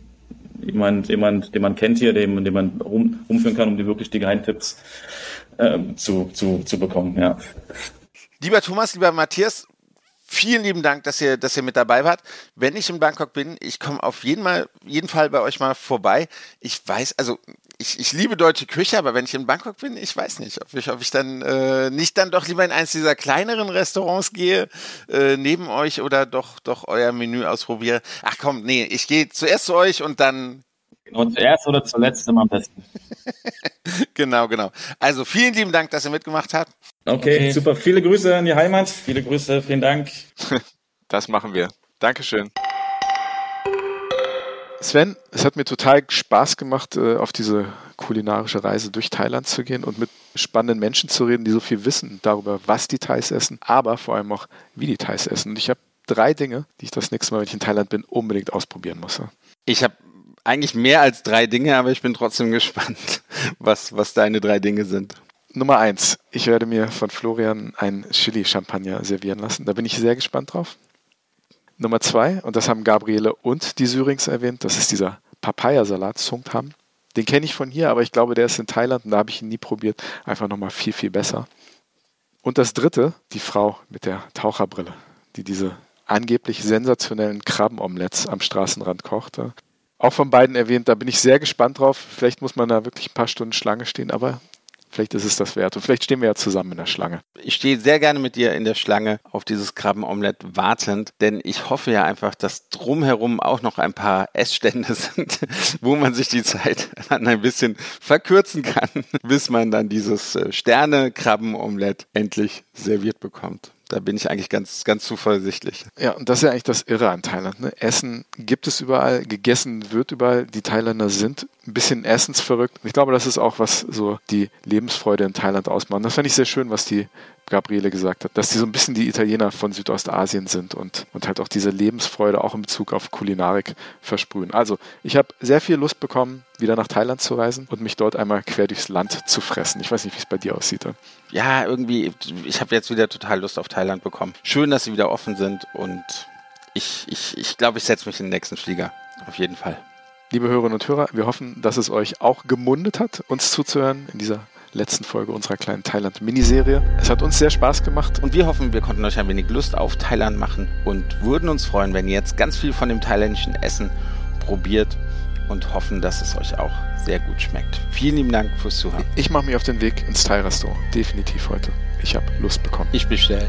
jemand, jemand, den man kennt hier, den, den man rum, rumführen kann, um die wirklich die Geheimtipps ähm, zu, zu, zu bekommen, ja. Lieber Thomas, lieber Matthias, Vielen lieben Dank, dass ihr, dass ihr mit dabei wart. Wenn ich in Bangkok bin, ich komme auf jeden, mal, jeden Fall bei euch mal vorbei. Ich weiß, also ich, ich liebe deutsche Küche, aber wenn ich in Bangkok bin, ich weiß nicht, ob ich, ob ich dann äh, nicht dann doch lieber in eins dieser kleineren Restaurants gehe, äh, neben euch oder doch, doch euer Menü ausprobiere. Ach komm, nee, ich gehe zuerst zu euch und dann und zuerst oder zuletzt immer am besten. <laughs> genau, genau. Also vielen lieben Dank, dass ihr mitgemacht habt. Okay, okay, super. Viele Grüße an die Heimat. Viele Grüße, vielen Dank. <laughs> Das machen wir. Dankeschön. Sven, es hat mir total Spaß gemacht, äh, auf diese kulinarische Reise durch Thailand zu gehen und mit spannenden Menschen zu reden, die so viel wissen darüber, was die Thais essen, aber vor allem auch, wie die Thais essen. Und ich habe drei Dinge, die ich das nächste Mal, wenn ich in Thailand bin, unbedingt ausprobieren muss. Ich habe eigentlich mehr als drei Dinge, aber ich bin trotzdem gespannt, <laughs> was, was deine drei Dinge sind. Nummer eins. Ich werde mir von Florian ein Chili-Champagner servieren lassen. Da bin ich sehr gespannt drauf. Nummer zwei, und das haben Gabriele und die Syrings erwähnt, das ist dieser Papayasalat Sungtam. Den kenne ich von hier, aber ich glaube, der ist in Thailand und da habe ich ihn nie probiert. Einfach nochmal viel, viel besser. Und das dritte, die Frau mit der Taucherbrille, die diese angeblich sensationellen Krabbenomelettes am Straßenrand kochte auch von beiden erwähnt. Da bin ich sehr gespannt drauf. Vielleicht muss man da wirklich ein paar Stunden Schlange stehen, aber vielleicht ist es das wert. Und vielleicht stehen wir ja zusammen in der Schlange. Ich stehe sehr gerne mit dir in der Schlange auf dieses Krabbenomelett wartend, denn ich hoffe ja einfach, dass drumherum auch noch ein paar Essstände <laughs> sind, wo man sich die Zeit dann ein bisschen verkürzen kann, bis man dann dieses äh, Sterne-Krabbenomelett endlich serviert bekommt da bin ich eigentlich ganz, ganz zuversichtlich. Ja, und das ist ja eigentlich das Irre an Thailand. Ne? Essen gibt es überall, gegessen wird überall. Die Thailänder sind ein bisschen essensverrückt. Ich glaube, das ist auch, was so die Lebensfreude in Thailand ausmacht. Das fand ich sehr schön, was die Gabriele gesagt hat, dass die so ein bisschen die Italiener von Südostasien sind und, und halt auch diese Lebensfreude auch in Bezug auf Kulinarik versprühen. Also, ich habe sehr viel Lust bekommen, wieder nach Thailand zu reisen und mich dort einmal quer durchs Land zu fressen. Ich weiß nicht, wie es bei dir aussieht. Ja, irgendwie, ich habe jetzt wieder total Lust auf Thailand bekommen. Schön, dass sie wieder offen sind und ich, ich, ich glaube, ich setze mich in den nächsten Flieger. Auf jeden Fall. Liebe Hörerinnen und Hörer, wir hoffen, dass es euch auch gemundet hat, uns zuzuhören in dieser letzten Folge unserer kleinen Thailand-Miniserie. Es hat uns sehr Spaß gemacht. Und wir hoffen, wir konnten euch ein wenig Lust auf Thailand machen und würden uns freuen, wenn ihr jetzt ganz viel von dem thailändischen Essen probiert und hoffen, dass es euch auch sehr gut schmeckt. Vielen lieben Dank fürs Zuhören. Ich mache mich auf den Weg ins Thai-Restaurant. Definitiv heute. Ich habe Lust bekommen. Ich bestelle.